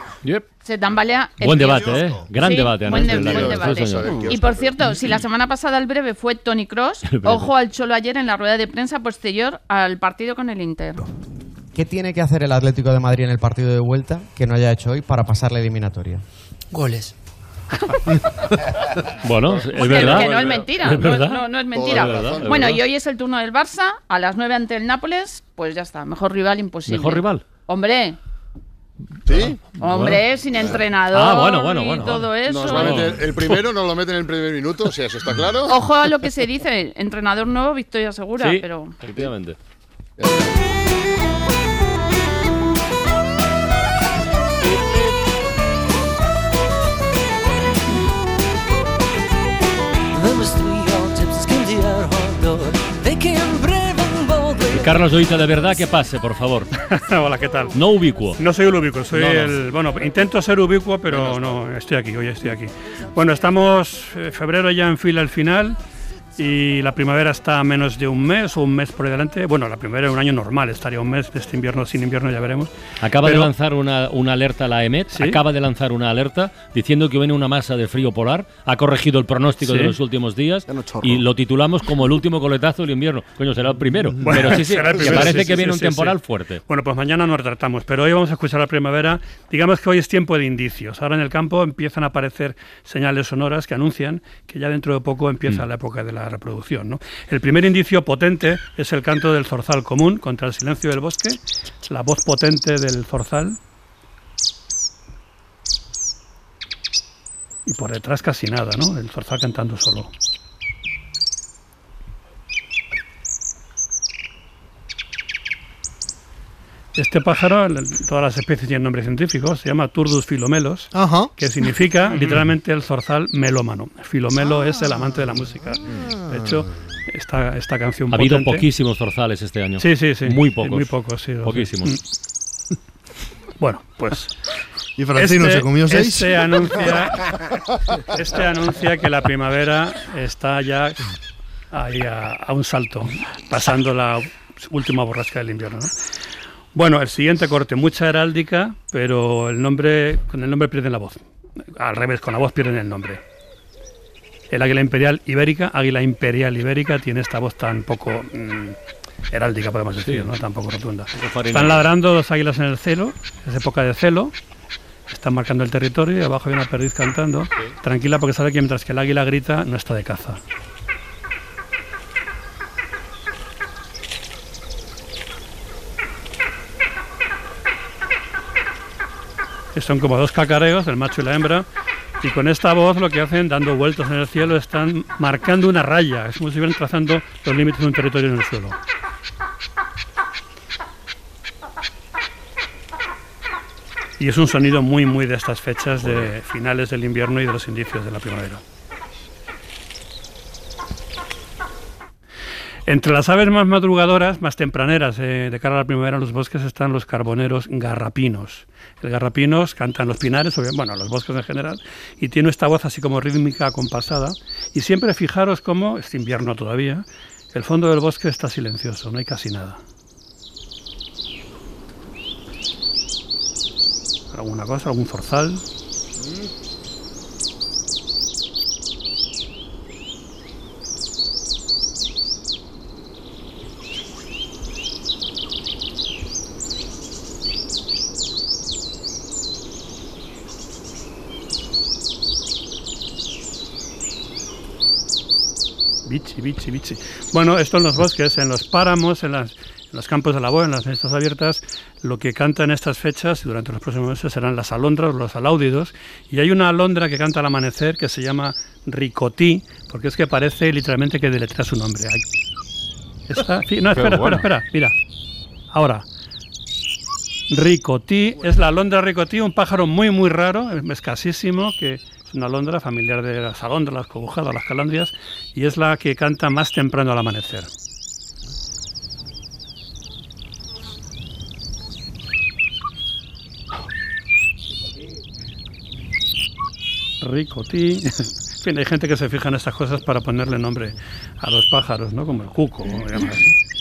Speaker 23: Se tambalea el
Speaker 10: Buen
Speaker 23: kiosco.
Speaker 10: debate, ¿eh? Gran
Speaker 23: Sí,
Speaker 10: debate,
Speaker 23: Buen, de- buen debate. Y por cierto, si la semana pasada el breve fue Tony Cross, ojo al Cholo ayer en la rueda de prensa posterior al partido con el Inter.
Speaker 42: ¿Qué tiene que hacer el Atlético de Madrid en el partido de vuelta que no haya hecho hoy para pasar la eliminatoria?
Speaker 43: Goles.
Speaker 10: Bueno, es
Speaker 23: Que-
Speaker 10: verdad.
Speaker 23: Que no es mentira.
Speaker 10: Es
Speaker 23: no,
Speaker 10: verdad.
Speaker 23: no- no es mentira.
Speaker 10: Verdad,
Speaker 23: bueno, y hoy es el turno del Barça, a las 9 ante el Nápoles, pues ya está, mejor rival imposible.
Speaker 10: ¿Mejor rival?
Speaker 23: Hombre,
Speaker 12: ¿Sí?
Speaker 23: hombre, sin entrenador
Speaker 10: Ah, bueno, bueno,
Speaker 23: y
Speaker 10: bueno.
Speaker 23: todo eso.
Speaker 12: Nos va a meter el primero, nos lo mete en el primer minuto, o sea, eso está claro.
Speaker 23: Ojo a lo que se dice, entrenador nuevo, victoria segura,
Speaker 10: Sí,
Speaker 23: pero...
Speaker 10: efectivamente. Carlos Doita, de verdad que pase, por favor.
Speaker 29: Hola, ¿qué tal?
Speaker 10: No ubicuo.
Speaker 29: No soy un ubicuo, soy
Speaker 10: No, no.
Speaker 29: el. Bueno, intento ser ubicuo, pero no, estoy aquí, hoy estoy aquí. Bueno, estamos eh, febrero ya en fila al final y la primavera está a menos de un mes o un mes por delante. Bueno, la primavera es un año normal, estaría un mes, este invierno sin invierno ya veremos.
Speaker 10: Acaba
Speaker 29: Pero-
Speaker 10: de lanzar una, una alerta la EMET,
Speaker 29: ¿Sí?
Speaker 10: acaba de lanzar una alerta diciendo que viene una masa de frío polar, ha corregido el pronóstico
Speaker 29: Sí.
Speaker 10: de los últimos días y lo titulamos como el último coletazo del invierno. Coño, será el primero.
Speaker 29: Bueno,
Speaker 10: Pero sí, sí,
Speaker 29: será el
Speaker 10: que
Speaker 29: primero,
Speaker 10: parece
Speaker 29: sí,
Speaker 10: que
Speaker 29: sí,
Speaker 10: viene
Speaker 29: sí,
Speaker 10: un temporal
Speaker 29: sí.
Speaker 10: fuerte.
Speaker 29: Bueno, pues mañana nos tratamos, pero hoy vamos a escuchar la primavera. Digamos que hoy es tiempo de indicios. Ahora en el campo empiezan a aparecer señales sonoras que anuncian que ya dentro de poco empieza
Speaker 10: Mm.
Speaker 29: la época de la reproducción. ¿no? El primer indicio potente es el canto del zorzal común contra el silencio del bosque, la voz potente del zorzal. Y por detrás casi nada, ¿no? El zorzal cantando solo. Este pájaro, todas las especies tienen nombre científico, se llama Turdus filomelos, que significa literalmente el zorzal melómano. Filomelo es el amante de la música. De hecho, esta, esta canción
Speaker 10: Ha habido
Speaker 29: potente-
Speaker 10: poquísimos zorzales este año.
Speaker 29: Sí, sí, sí.
Speaker 10: Muy
Speaker 29: Sí,
Speaker 10: pocos.
Speaker 29: Muy pocos, sí.
Speaker 10: Poquísimos.
Speaker 29: Mm. Bueno, pues.
Speaker 5: Y Francino se comió seis.
Speaker 29: Este anuncia, este anuncia que la primavera está ya ahí a, a un salto, pasando la última borrasca del invierno. ¿no? Bueno, el siguiente corte, mucha heráldica, pero el nombre, con el nombre pierden la voz. Al revés, con la voz pierden el nombre. El águila imperial ibérica, águila imperial ibérica, tiene esta voz tan poco mm, heráldica, podemos decir, ¿no? Tan poco rotunda. Están ladrando dos águilas en el celo, es época de celo. Están marcando el territorio y abajo hay una perdiz cantando. Tranquila porque sabe que mientras que el águila grita, no está de caza. Son como dos cacareos, el macho y la hembra, y con esta voz lo que hacen, dando vueltas en el cielo, están marcando una raya, es como si estuvieran trazando los límites de un territorio en el suelo. Y es un sonido muy, muy de estas fechas de finales del invierno y de los indicios de la primavera. Entre las aves más madrugadoras, más tempraneras eh, de cara a la primavera en los bosques están los carboneros garrapinos. El garrapinos canta en los pinares, bueno, en los bosques en general, y tiene esta voz así como rítmica, acompasada. Y siempre fijaros cómo, es invierno todavía, el fondo del bosque está silencioso, no hay casi nada. ¿Alguna cosa? ¿Algún zorzal? Bichi, bichi, bichi. Bueno, esto en los bosques, en los páramos, en, las- en los campos de labor, en las mestas abiertas, lo que canta en estas fechas y durante los próximos meses serán las alondras, los aláudidos. Y hay una alondra que canta al amanecer que se llama Ricotí, porque es que parece literalmente que deletra su nombre. Ay. No, espera,
Speaker 38: bueno.
Speaker 29: espera, espera, mira. Ahora. Ricotí, es la alondra ricotí, un pájaro muy muy raro, escasísimo, que una alondra familiar de las alondras, las cobujadas, las calandrias, y es la que canta más temprano al amanecer. Ricotí. En fin, hay gente que se fija en estas cosas para ponerle nombre a los pájaros, ¿no? Como el cuco, así.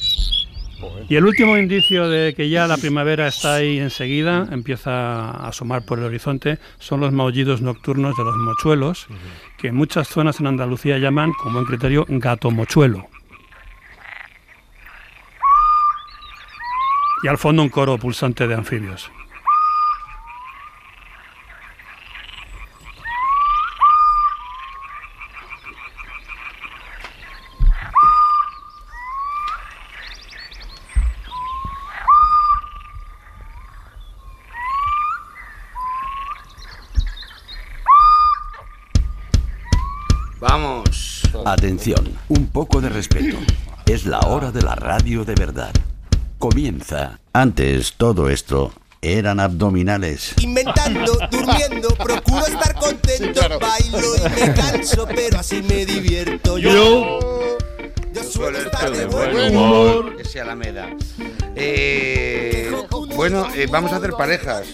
Speaker 29: Y el último indicio de que ya la primavera está ahí enseguida, empieza a asomar por el horizonte, son los maullidos nocturnos de los mochuelos, que en muchas zonas en Andalucía llaman, con buen criterio, gato mochuelo. Y al fondo un coro pulsante de anfibios.
Speaker 30: Vamos.
Speaker 44: Atención, un poco de respeto. Es la hora de la radio de verdad. Comienza. Antes todo esto eran abdominales.
Speaker 17: Inventando, durmiendo, procuro estar contento, bailo y me canso, pero así me divierto yo. Yo suelo estar de buen humor.
Speaker 30: Que sea Alameda. Eh, bueno, eh, vamos a hacer parejas.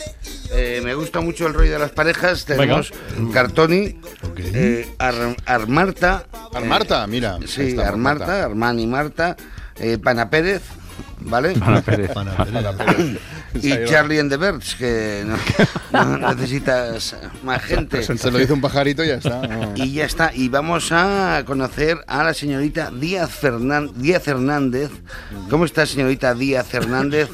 Speaker 30: Eh, me gusta mucho el rollo de las parejas. Tenemos Cartoni, eh, Ar- Armarta.
Speaker 12: Armarta, mira, ahí
Speaker 30: Sí,
Speaker 12: está,
Speaker 30: Armarta. Armani Marta, eh, Pana Pérez. ¿Vale?
Speaker 27: Pana Pérez.
Speaker 30: Pana
Speaker 27: Pana
Speaker 30: Pérez. Y. Charlie and the Birds, que no, no necesitas más gente.
Speaker 12: Se lo dice un pajarito y ya está. No.
Speaker 30: Y ya está. Y vamos a conocer a la señorita Díaz, Fernan- Díaz Hernández. ¿Cómo está, señorita Díaz Hernández?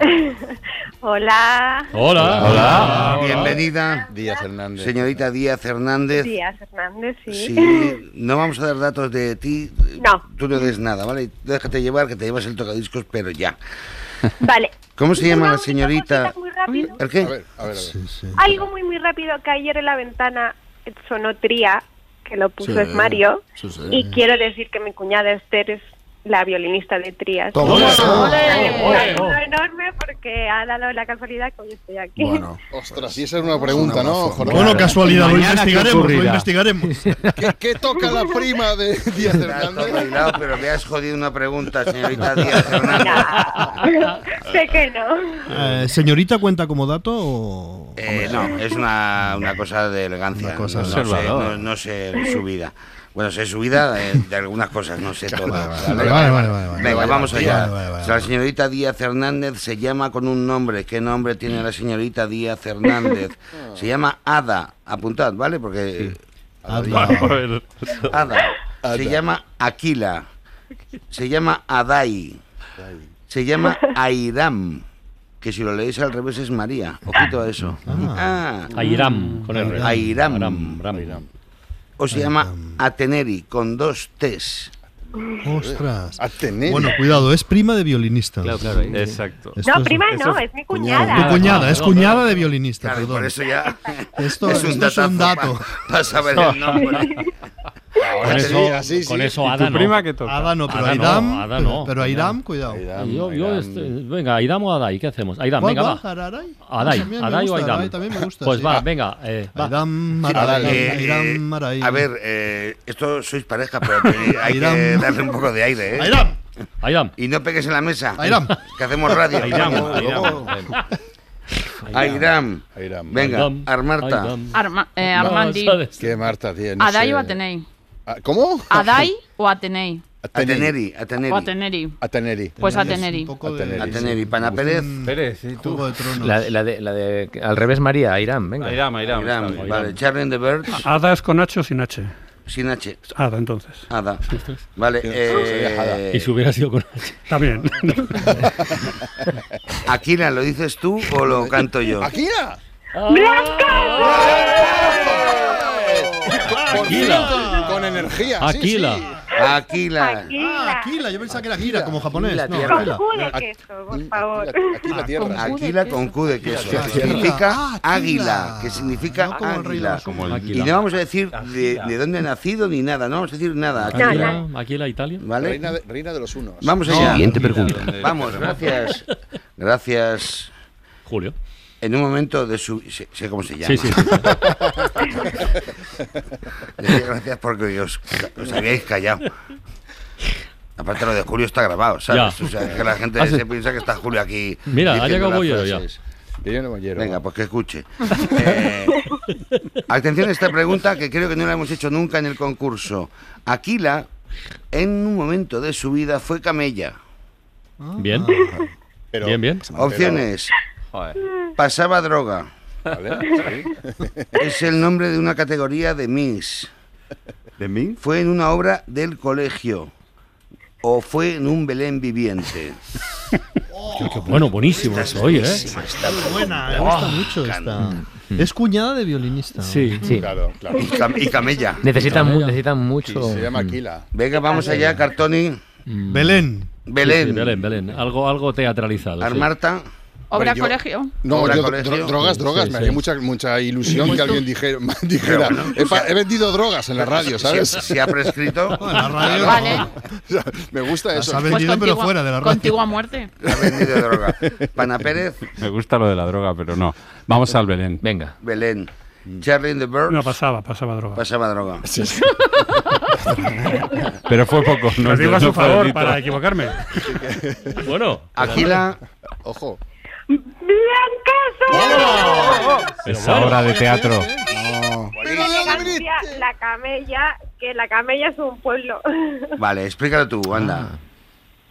Speaker 43: Hola.
Speaker 30: Hola. Bienvenida.
Speaker 12: Díaz Hernández.
Speaker 30: Señorita Díaz Hernández.
Speaker 43: Díaz Hernández, sí.
Speaker 30: Sí, no vamos a dar datos de ti.
Speaker 43: No.
Speaker 30: Tú no des nada, ¿vale? Déjate llevar, que te llevas el tocadiscos, pero ya.
Speaker 43: Vale.
Speaker 30: ¿Cómo se llama
Speaker 43: Una
Speaker 30: la señorita?
Speaker 43: Muy rápido.
Speaker 30: ¿El qué?
Speaker 12: A ver, a ver, a ver.
Speaker 43: Algo muy, muy rápido que ayer en la ventana sonó Tría, que lo puso
Speaker 12: Sí,
Speaker 43: es Mario.
Speaker 12: sí, sí.
Speaker 43: Y quiero decir que mi cuñada Esther es la violinista de Trías.
Speaker 12: Toma Ole.
Speaker 43: Enorme porque ha dado la casualidad que hoy estoy aquí.
Speaker 12: Bueno, ostras, y esa es una pregunta, ¿no? Jorge?
Speaker 5: Bueno, casualidad, lo
Speaker 12: Mañana, ¿qué
Speaker 5: investigaremos, lo investigaremos.
Speaker 12: ¿Qué, qué toca la prima de Díaz Hernández?
Speaker 30: Bailado, pero me has jodido una pregunta, señorita Díaz Hernández.
Speaker 43: sé que no.
Speaker 5: Eh, ¿Señorita cuenta como dato o...?
Speaker 30: Eh, no, es una, una cosa de elegancia.
Speaker 5: Una cosa
Speaker 30: no, no sé, no- no sé su vida. Bueno, sé su vida de, de algunas cosas, no sé todo.
Speaker 5: vale, vale, vale, vale, vale.
Speaker 30: Venga,
Speaker 5: Vale,
Speaker 30: vamos allá.
Speaker 5: vale, vale, vale.
Speaker 30: La señorita Díaz Hernández se llama con un nombre. ¿Qué nombre tiene la señorita Díaz Hernández? Se llama Ada. Apuntad, ¿vale? Porque...
Speaker 5: Ada.
Speaker 30: Ada.
Speaker 5: Ada.
Speaker 30: Se llama Aquila. Se llama Adai. Se llama Airam. Que si lo leéis al revés es María. Ojito a eso. Ah.
Speaker 10: Airam, con R.
Speaker 30: Airam.
Speaker 10: Aram, Ram.
Speaker 30: O se llama Ateneri, con dos T's.
Speaker 5: Ostras.
Speaker 12: Ateneri.
Speaker 5: Bueno, cuidado, es prima de violinista.
Speaker 38: Claro, claro. Exacto.
Speaker 5: Esto
Speaker 43: No,
Speaker 5: es-
Speaker 43: prima
Speaker 5: eso
Speaker 43: no, es mi cuñada.
Speaker 5: Tu cuñada, es cuñada de violinista,
Speaker 30: Claro,
Speaker 5: perdón.
Speaker 30: por eso ya
Speaker 5: Esto,
Speaker 30: es un
Speaker 5: esto es un dato.
Speaker 30: para saber el nombre.
Speaker 10: Con eso, con eso Ada
Speaker 38: tu
Speaker 10: no.
Speaker 38: prima que toca?
Speaker 5: Ada no, pero
Speaker 10: Ada no,
Speaker 5: Airam,
Speaker 10: Ada no.
Speaker 5: pero Airam, cuidado.
Speaker 10: Yo, yo, este, venga, Aidam o Adai, ¿qué hacemos? Aidam,
Speaker 5: ¿Cuál,
Speaker 10: venga. Adai, Adai o Aidam.
Speaker 5: Adai también me gusta,
Speaker 10: Pues
Speaker 5: sí.
Speaker 10: va, venga, eh, va.
Speaker 30: Sí, eh. A ver, eh, esto sois pareja, pero hay que darle un poco de aire, ¿eh?
Speaker 5: Airam.
Speaker 10: Airam.
Speaker 30: Y no pegues en la mesa.
Speaker 5: Airam.
Speaker 30: Que hacemos radio.
Speaker 10: Airam,
Speaker 30: Luego-
Speaker 10: Airam.
Speaker 30: Venga,
Speaker 10: Airam,
Speaker 30: Armarta.
Speaker 23: Arma- eh, Armandi.
Speaker 12: ¿Qué Marta tiene? No
Speaker 23: ¿Adai
Speaker 12: sé.
Speaker 23: o Atenei?
Speaker 12: Ah, ¿Cómo?
Speaker 23: ¿Adai o Atenei?
Speaker 30: Ateneri, Ateneri.
Speaker 23: O Ateneri.
Speaker 12: Ateneri.
Speaker 23: Pues Ateneri.
Speaker 12: Ateneri.
Speaker 30: Ateneri. Pana Pérez.
Speaker 38: Pérez, ¿y tú?
Speaker 5: Juego de Tronos.
Speaker 27: La, la de, la de al revés María, Airam, venga.
Speaker 38: Airam, Airam.
Speaker 30: Airam.
Speaker 38: bien.
Speaker 30: Vale, Charlie and the Birds.
Speaker 29: Ada es con H o sin H.
Speaker 30: Sin H.
Speaker 29: Ada, entonces.
Speaker 30: Ada. Vale, eh,
Speaker 10: Y si hubiera sido con H.
Speaker 29: También.
Speaker 30: Aquila, ¿lo dices tú o lo canto yo?
Speaker 12: ¡Aquila! Fin,
Speaker 10: Aquila.
Speaker 12: Energía. sí,
Speaker 10: Aquila.
Speaker 12: sí.
Speaker 30: Aquila.
Speaker 5: Ah, Aquila, yo pensaba que era Akira, como japonés.
Speaker 30: Aquila,
Speaker 5: No. Aquila.
Speaker 43: Con Q de queso, por favor.
Speaker 12: Aquí la tierra.
Speaker 30: Aquila con Q de queso.
Speaker 5: Aquila.
Speaker 30: Que significa
Speaker 5: Ah,
Speaker 30: águila.
Speaker 5: Aquila.
Speaker 30: Que significa
Speaker 5: No como
Speaker 30: águila.
Speaker 5: Como
Speaker 38: el-
Speaker 30: Y no vamos a decir de, de dónde ha nacido ni nada. No vamos a decir nada. Aquila.
Speaker 10: Aquila, Aquila, Italia.
Speaker 30: ¿Vale?
Speaker 12: Reina de, reina de los unos.
Speaker 30: Vamos allá.
Speaker 27: Siguiente pregunta.
Speaker 30: Vamos, gracias. Gracias.
Speaker 10: Julio.
Speaker 30: En un momento de su... Sé, sé cómo se llama.
Speaker 10: Sí, sí,
Speaker 30: gracias porque os, os habíais callado. Aparte lo de Julio está grabado, ¿sabes?
Speaker 10: Ya.
Speaker 30: O sea, que la gente
Speaker 10: Ah, sí.
Speaker 30: se piensa que está Julio aquí.
Speaker 10: Mira, ha llegado Bollero ya.
Speaker 12: no.
Speaker 30: Venga, pues que escuche. Eh, atención a esta pregunta que creo que no la hemos hecho nunca en el concurso. Aquila, en un momento de su vida, fue camella.
Speaker 10: Bien.
Speaker 12: Pero-
Speaker 10: Bien, bien.
Speaker 30: Opciones.
Speaker 38: Joder.
Speaker 30: Pasaba droga.
Speaker 12: Vale, sí.
Speaker 30: Es el nombre de una categoría de Miss.
Speaker 38: ¿De mí?
Speaker 30: Fue en una obra del colegio. O fue en un Belén viviente.
Speaker 10: Bueno, buenísimo eso, oye, ¿eh?
Speaker 5: Muy buena, me gusta mucho esta. Es cuñada de violinista.
Speaker 10: Sí.
Speaker 27: Sí.
Speaker 12: Claro, claro.
Speaker 30: Y, cam- y camella.
Speaker 27: Necesitan, mu- necesitan mucho.
Speaker 12: Se llama Aquila.
Speaker 30: Venga, vamos allá, Cartoni.
Speaker 5: Belén.
Speaker 30: Belén.
Speaker 10: Sí, sí, Belén, Belén. Algo, algo teatralizado. sí.
Speaker 23: Obra
Speaker 12: yo-
Speaker 23: colegio.
Speaker 12: No,
Speaker 30: Obra
Speaker 12: yo,
Speaker 30: colegio.
Speaker 12: dro- drogas,
Speaker 10: Sí,
Speaker 12: drogas.
Speaker 10: sí,
Speaker 12: me
Speaker 10: sí.
Speaker 12: hacía mucha, mucha ilusión que alguien dijera, dijera he, vendido drogas en la radio, ¿sabes?
Speaker 30: Se, se ha prescrito.
Speaker 5: En la radio.
Speaker 23: Vale.
Speaker 12: Me gusta
Speaker 5: Las
Speaker 12: eso.
Speaker 5: ha vendido, pero
Speaker 23: contigo-
Speaker 5: fuera de la radio.
Speaker 23: Contigo a muerte.
Speaker 30: Se ha vendido droga. Pana Pérez.
Speaker 38: Me gusta lo de la droga, pero no. Vamos al Belén.
Speaker 27: Venga.
Speaker 30: Belén. Charlie and the Birds.
Speaker 29: No pasaba, pasaba droga.
Speaker 30: Pasaba droga.
Speaker 38: Pero fue poco. No
Speaker 29: Lo digo a su
Speaker 38: no
Speaker 29: favor para equivocarme.
Speaker 10: Bueno.
Speaker 30: Aquila.
Speaker 12: Ojo.
Speaker 38: Es obra de teatro.
Speaker 30: No.
Speaker 43: Elegancia, la camella, que la camella es un pueblo.
Speaker 30: Vale, explícalo tú, anda.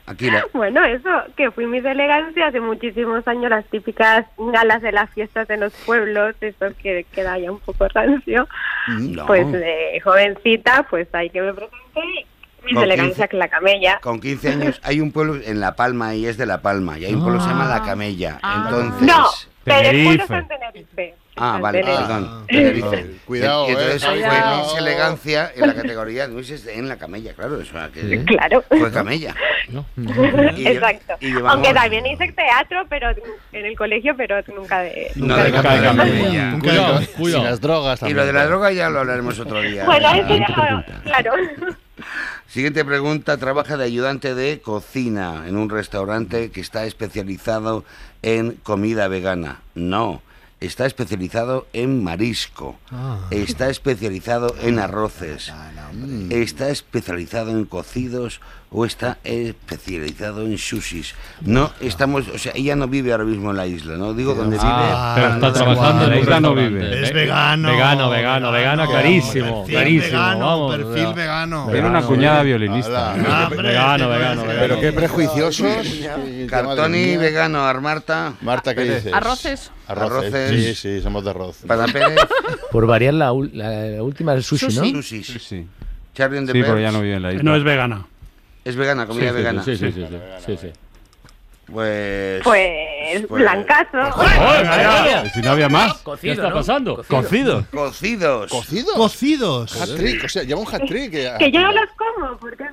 Speaker 30: Aquila.
Speaker 43: Bueno, eso, que fui mis elegancia hace muchísimos años, las típicas galas de las fiestas de los pueblos, eso que queda ya un poco rancio.
Speaker 30: No.
Speaker 43: Pues de jovencita, pues ahí que me presenté, mis
Speaker 30: Con
Speaker 43: elegancia
Speaker 30: 15.
Speaker 43: que la camella.
Speaker 30: Con 15 años hay un pueblo en La Palma y es de La Palma. Y hay un pueblo que se llama La Camella. Entonces.
Speaker 43: No, pero el pueblo
Speaker 38: Tenerife.
Speaker 43: está en Tenerife.
Speaker 30: Ah, vale, perdón. Tenerife.
Speaker 12: Cuidado,
Speaker 30: y, y entonces
Speaker 12: eh.
Speaker 30: fue
Speaker 43: Cuidado.
Speaker 30: Miss Elegancia en la categoría de Miss en la camella, claro. Eso, que
Speaker 43: Claro.
Speaker 30: Fue camella. Y-
Speaker 43: Exacto.
Speaker 30: y llevamos-
Speaker 43: Aunque también hice teatro, pero en el colegio, pero nunca de.
Speaker 38: Nunca de
Speaker 30: camella.
Speaker 5: Nunca
Speaker 10: Cuidado,
Speaker 5: de-
Speaker 12: Y
Speaker 10: cuidado.
Speaker 12: las drogas
Speaker 30: Y
Speaker 12: también.
Speaker 30: lo de la droga ya lo hablaremos otro día.
Speaker 43: Bueno, eso ya, claro.
Speaker 30: Siguiente pregunta. Trabaja de ayudante de cocina en un restaurante que está especializado en comida vegana. No. Está especializado en marisco.
Speaker 5: Ah.
Speaker 30: Está especializado en arroces. Está especializado en cocidos o está especializado en sushis. No estamos, o sea, ella no vive ahora mismo en la isla, ¿no? Digo donde
Speaker 5: Ah,
Speaker 10: Pero
Speaker 5: no
Speaker 10: está trabajando en un
Speaker 38: isla no vive.
Speaker 5: Es
Speaker 10: Ve-
Speaker 5: vegano.
Speaker 10: Vegano, vegano, vegano, clarísimo,
Speaker 5: perfil
Speaker 10: clarísimo.
Speaker 5: vegano,
Speaker 10: vamos,
Speaker 5: perfil vegano.
Speaker 38: Tiene una cuñada violinista.
Speaker 10: Vegano, vegano,
Speaker 5: es-
Speaker 10: vegano.
Speaker 12: Pero qué prejuiciosos.
Speaker 30: Cartoni, vegano, Armarta,
Speaker 12: Marta, ¿qué dices?
Speaker 23: Arroces.
Speaker 12: Arroces.
Speaker 30: Arroces.
Speaker 12: Sí, sí, somos de arroz.
Speaker 30: Pana Pérez,
Speaker 27: Por variar la, ul- la última del sushi,
Speaker 23: Sushi.
Speaker 27: ¿no?
Speaker 30: sushis.
Speaker 38: Sí, sí.
Speaker 30: Charlie and the
Speaker 38: Sí, pero ya no vive en la isla.
Speaker 29: No es vegana.
Speaker 30: Es vegana, comida
Speaker 10: Sí,
Speaker 30: vegana.
Speaker 10: Sí, sí, sí, sí, sí, sí.
Speaker 30: Pues.
Speaker 43: Pues,
Speaker 30: Pues-
Speaker 43: blancazo.
Speaker 38: Si no había más.
Speaker 10: ¿Qué está pasando?
Speaker 38: Cocido.
Speaker 30: Cocidos.
Speaker 12: ¿Cocidos?
Speaker 5: Cocidos.
Speaker 12: Hat-trick, o sea, lleva un hat-trick.
Speaker 43: Que yo no los como, porque es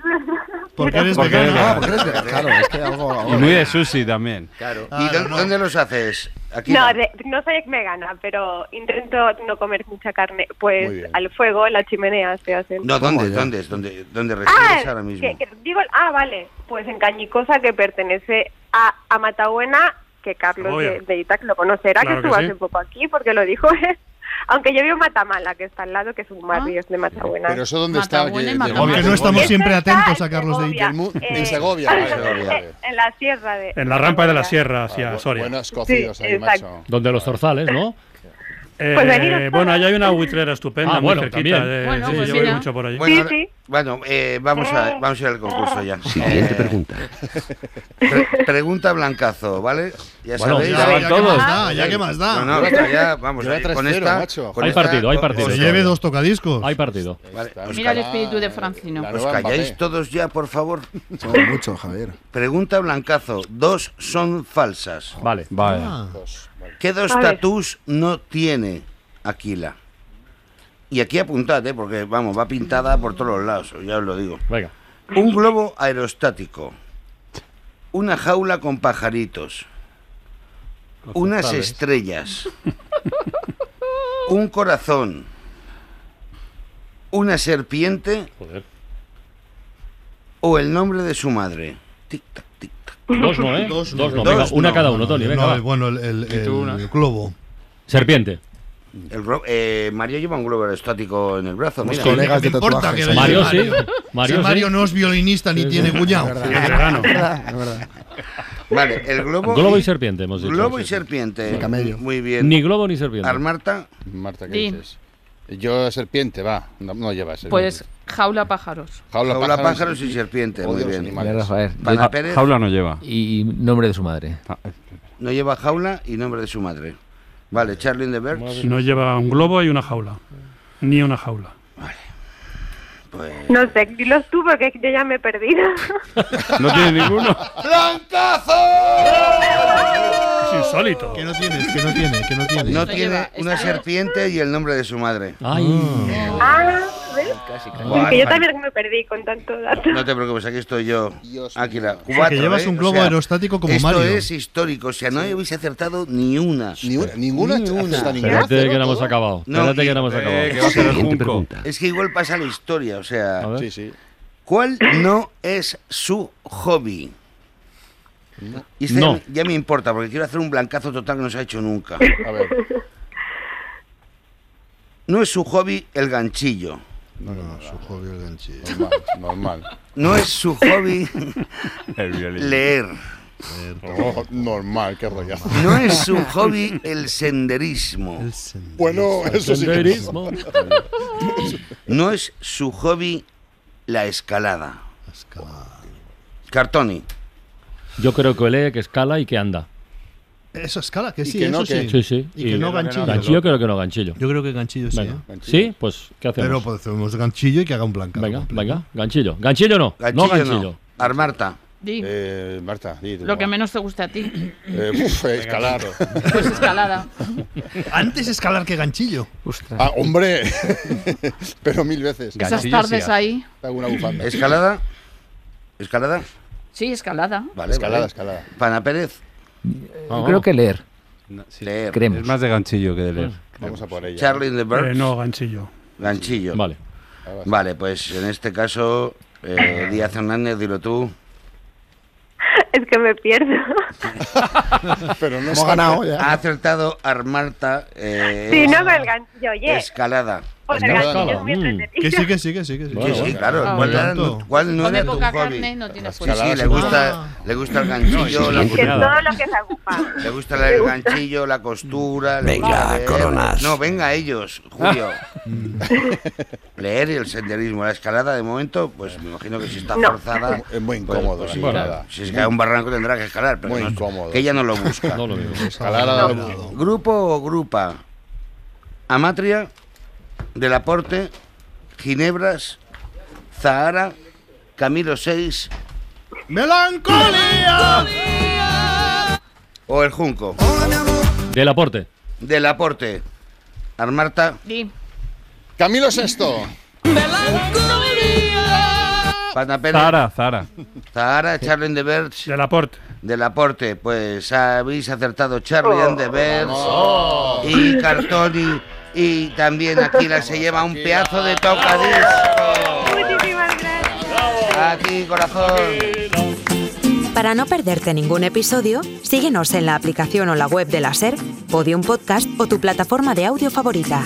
Speaker 5: Porque eres
Speaker 38: Porque
Speaker 5: vegano.
Speaker 38: eres
Speaker 12: Ah, porque eres vegano. Claro, es que algo.
Speaker 38: Y muy de sushi también.
Speaker 30: Claro.
Speaker 5: Ah,
Speaker 30: ¿Y
Speaker 5: no.
Speaker 30: dónde los haces? Aquí.
Speaker 43: No, de- no soy vegana, pero intento no comer mucha carne. Pues al fuego, en la chimenea se hacen.
Speaker 30: No, ¿dónde? ¿Dónde? ¿Dónde, dónde
Speaker 43: Ah,
Speaker 30: resides ahora mismo?
Speaker 43: que- que digo, ah, vale. Pues en Cañicosa, que pertenece a, a Matabuena, que Carlos
Speaker 29: Obvio.
Speaker 43: de, de Itac lo conocerá,
Speaker 29: Claro
Speaker 43: que
Speaker 29: que
Speaker 43: estuvo
Speaker 29: sí.
Speaker 43: hace poco aquí, porque lo dijo él. Aunque yo vivo en Matamala, que está al lado, que es un barrio de Matabuena.
Speaker 12: Pero eso dónde está.
Speaker 5: Porque no estamos siempre atentos
Speaker 43: en
Speaker 5: a Carlos de
Speaker 12: mu-
Speaker 43: eh,
Speaker 12: en Segovia, vale, Segovia, vale.
Speaker 43: En la sierra de.
Speaker 29: En la rampa de la sierra hacia
Speaker 12: Bu-
Speaker 29: Soria.
Speaker 12: Buenos cocidos
Speaker 43: Sí,
Speaker 12: ahí,
Speaker 43: exacto.
Speaker 12: macho.
Speaker 10: Donde los zorzales, ¿no?
Speaker 29: Eh,
Speaker 43: Pues veniros
Speaker 29: bueno, allá hay una buitrera estupenda,
Speaker 10: Ah,
Speaker 29: muy
Speaker 10: bueno,
Speaker 29: cerquita.
Speaker 10: también.
Speaker 29: de-
Speaker 23: Bueno,
Speaker 29: sí,
Speaker 23: pues
Speaker 29: yo voy mucho por allí.
Speaker 30: Bueno,
Speaker 43: Sí, sí.
Speaker 30: bueno eh, vamos, a, vamos a ir al concurso ya.
Speaker 44: Siguiente
Speaker 30: Eh,
Speaker 44: pregunta.
Speaker 30: pre- pregunta Blancazo, ¿vale? Ya
Speaker 10: Bueno,
Speaker 30: sabéis.
Speaker 5: Ya,
Speaker 10: Ya van
Speaker 5: ya, ¿qué
Speaker 10: todos.
Speaker 5: más da? ¿Ya qué más da?
Speaker 30: No, no, ya, vamos, ahí, con
Speaker 12: 3-0,
Speaker 30: esta,
Speaker 12: macho.
Speaker 30: con
Speaker 10: Hay
Speaker 30: esta-
Speaker 10: partido, hay partido.
Speaker 5: Se lleve dos tocadiscos.
Speaker 10: Hay partido.
Speaker 30: Vale,
Speaker 23: Mira el espíritu de Francino.
Speaker 30: ¿Os calláis todos ya, por favor?
Speaker 14: Somos mucho, Javier.
Speaker 30: Pregunta Blancazo. Dos son falsas.
Speaker 10: Vale.
Speaker 38: Vale.
Speaker 5: Ah.
Speaker 30: ¿Qué dos tatús no tiene Aquila? Y aquí apuntad, ¿eh? porque vamos, va pintada por todos los lados, ya os lo digo.
Speaker 10: Venga.
Speaker 30: Un globo aerostático. Una jaula con pajaritos. Unas estrellas. un corazón. Una serpiente
Speaker 10: Joder.
Speaker 30: o el nombre de su madre. Tic, tac, tic, tac.
Speaker 10: Dos no, ¿eh?
Speaker 5: Dos
Speaker 10: Dos
Speaker 5: no.
Speaker 10: Venga, una
Speaker 30: no.
Speaker 10: cada uno, Tony. Venga,
Speaker 5: No, bueno, el, el- globo.
Speaker 10: Serpiente.
Speaker 30: El eh, Mario lleva un globo aerostático en el brazo. Mira.
Speaker 14: colegas
Speaker 5: ¿Qué
Speaker 14: de tatuajes.
Speaker 5: que
Speaker 10: Mario sí.
Speaker 5: Mario?
Speaker 10: Mario
Speaker 5: Si
Speaker 10: sí.
Speaker 5: Mario no es violinista ni tiene cuñado.
Speaker 29: Sí, es.
Speaker 14: Es verdad, es verdad.
Speaker 30: Vale, el globo.
Speaker 10: Globo y serpiente, hemos dicho.
Speaker 30: Globo y serpiente.
Speaker 14: Camello.
Speaker 30: Muy bien.
Speaker 10: Ni globo ni serpiente.
Speaker 30: Armarta.
Speaker 12: Marta, ¿qué
Speaker 23: Di.
Speaker 12: dices? Yo, serpiente, va. No, no lleva serpiente.
Speaker 23: Pues jaula pájaros.
Speaker 12: jaula,
Speaker 30: Jaula,
Speaker 12: pájaros,
Speaker 30: pájaros y serpiente.
Speaker 12: Odio
Speaker 30: Muy bien.
Speaker 27: Rafael. Ja-
Speaker 30: Pérez
Speaker 38: Jaula no lleva.
Speaker 27: Y nombre de su madre.
Speaker 30: no lleva jaula y nombre de su madre. Vale, Charlie in the Birds.
Speaker 29: No lleva un globo y una jaula. Ni una jaula.
Speaker 30: Pues...
Speaker 43: No sé, dilos tú porque yo ya me he perdido.
Speaker 38: No tiene ninguno.
Speaker 29: Es insólito.
Speaker 5: Que no tienes, que no tiene, que no tiene.
Speaker 30: No
Speaker 23: Esto
Speaker 30: tiene una
Speaker 23: esto-
Speaker 30: serpiente y el nombre de su madre.
Speaker 10: Ay.
Speaker 43: ah, ¿ves?
Speaker 30: Buah,
Speaker 43: que yo también me perdí con tanto dato.
Speaker 30: No te preocupes, aquí estoy yo. Águila.
Speaker 5: O sea, que
Speaker 30: Cuatro,
Speaker 5: llevas
Speaker 30: ¿eh?
Speaker 5: un
Speaker 30: O
Speaker 5: globo
Speaker 30: sea,
Speaker 5: aerostático como
Speaker 30: esto
Speaker 5: Mario.
Speaker 30: es histórico. O sea, no habéis acertado ni una.
Speaker 12: Ni una, ninguna.
Speaker 30: Ni una.
Speaker 10: Espérate que no hemos acabado.
Speaker 30: No,
Speaker 10: Espérate que no hemos acabado.
Speaker 38: Eh, que va a ser el
Speaker 44: pregunta.
Speaker 30: Es que igual pasa la historia, o sea.
Speaker 10: A ver.
Speaker 12: Sí, sí.
Speaker 30: ¿Cuál no es su hobby? Y este
Speaker 10: No.
Speaker 30: ya, me- ya me importa, porque quiero hacer un blancazo total que no se ha hecho nunca.
Speaker 12: A ver.
Speaker 30: No es su hobby el ganchillo.
Speaker 5: No, no, su hobby el ganchillo.
Speaker 12: Normal, normal.
Speaker 30: No es su hobby
Speaker 38: El violín.
Speaker 30: leer.
Speaker 12: Oh, normal, qué rollazo.
Speaker 30: No es su hobby el senderismo.
Speaker 12: Bueno, eso sí que
Speaker 10: Senderismo.
Speaker 30: No es su hobby la escalada. Cartoni.
Speaker 10: Yo creo que lee, que escala y que anda.
Speaker 5: Eso escala, que sí,
Speaker 12: que no,
Speaker 5: eso
Speaker 12: que-
Speaker 5: sí.
Speaker 10: Sí, sí.
Speaker 5: Y que no ganchillo.
Speaker 10: Ganchillo creo que no ganchillo.
Speaker 5: Yo creo que ganchillo sí.
Speaker 10: Venga.
Speaker 5: ¿eh?
Speaker 10: ¿Sí? Pues, ¿qué hacemos?
Speaker 5: Pero pues hacemos ganchillo y que haga un blanca.
Speaker 10: venga, venga. Ganchillo. Ganchillo no. no ganchillo.
Speaker 30: Armarta.
Speaker 23: Di,
Speaker 12: Eh, Marta, di tú.
Speaker 23: lo que menos te guste a ti.
Speaker 12: Eh, uf, escalar.
Speaker 23: Pues escalada.
Speaker 5: Antes escalar que ganchillo.
Speaker 12: Ah, hombre. Pero mil veces.
Speaker 23: Esas tardes ahí.
Speaker 12: Hago una bufanda.
Speaker 30: ¿Escalada? ¿Escalada?
Speaker 23: Sí, escalada.
Speaker 30: Vale,
Speaker 12: Escalada,
Speaker 30: vale.
Speaker 12: escalada.
Speaker 30: Pana Pérez.
Speaker 27: Yo creo que leer.
Speaker 30: Leer.
Speaker 27: Creemos.
Speaker 38: Es más de ganchillo que de leer.
Speaker 12: Vamos a por ella.
Speaker 30: Charlie in the Birds.
Speaker 29: Eh, no, ganchillo.
Speaker 30: Ganchillo.
Speaker 10: Vale.
Speaker 30: Vale, pues en este caso, eh, Díaz Hernández, dilo tú.
Speaker 43: Es que me pierdo.
Speaker 12: Pero no
Speaker 14: Hemos ganado ya.
Speaker 30: Ha acertado Armarta. Eh,
Speaker 43: Sí, no con el ganchillo, oye.
Speaker 30: Escalada.
Speaker 43: Pues el ganchillo es muy entretenido.
Speaker 5: Que sí, que sí, que sí, que sí.
Speaker 30: Sí, sí, claro.
Speaker 5: Ah,
Speaker 30: ¿Cuál,
Speaker 5: bueno.
Speaker 30: era, cuál no era tu
Speaker 23: poca
Speaker 30: hobby?
Speaker 23: carne, no tiene
Speaker 30: Sí, sí, le
Speaker 23: Ah.
Speaker 30: gusta, le gusta el ganchillo, la
Speaker 43: Es que todo lo que es.
Speaker 30: Le gusta el ganchillo, la costura. Venga, leer. coronas. No, venga ellos, Julio. leer y el senderismo. La escalada, de momento, pues me imagino que si está
Speaker 12: No.
Speaker 30: forzada.
Speaker 12: Es muy
Speaker 30: pues-
Speaker 12: incómodo
Speaker 30: pues sí. Si es que hay un barranco tendrá que escalar, pero
Speaker 12: Muy
Speaker 30: no-
Speaker 12: incómodo.
Speaker 30: que ella no lo busca.
Speaker 12: No lo veo. Escalar
Speaker 30: No. Grupo o grupa. Amatria, Del Aporte, Ginebras, Zahara, Camilo 6.
Speaker 5: ¡Melancolía!
Speaker 30: O el Junco.
Speaker 10: Del aporte.
Speaker 30: Del Aporte. Armarta.
Speaker 23: Di.
Speaker 12: Camilo Sexto.
Speaker 30: Pérez.
Speaker 38: Zara, Zara.
Speaker 30: Zahara, Charlie and the Birds.
Speaker 29: Del aporte.
Speaker 30: Del aporte, pues habéis acertado Charlie and the Birds
Speaker 12: Oh.
Speaker 30: y Cartoni. Y también Aquila se lleva un pedazo de tocadisco.
Speaker 43: Muchísimas gracias.
Speaker 30: A ti, corazón.
Speaker 45: Para no perderte ningún episodio, síguenos en la aplicación o la web de la SER, Podium Podcast o tu plataforma de audio favorita.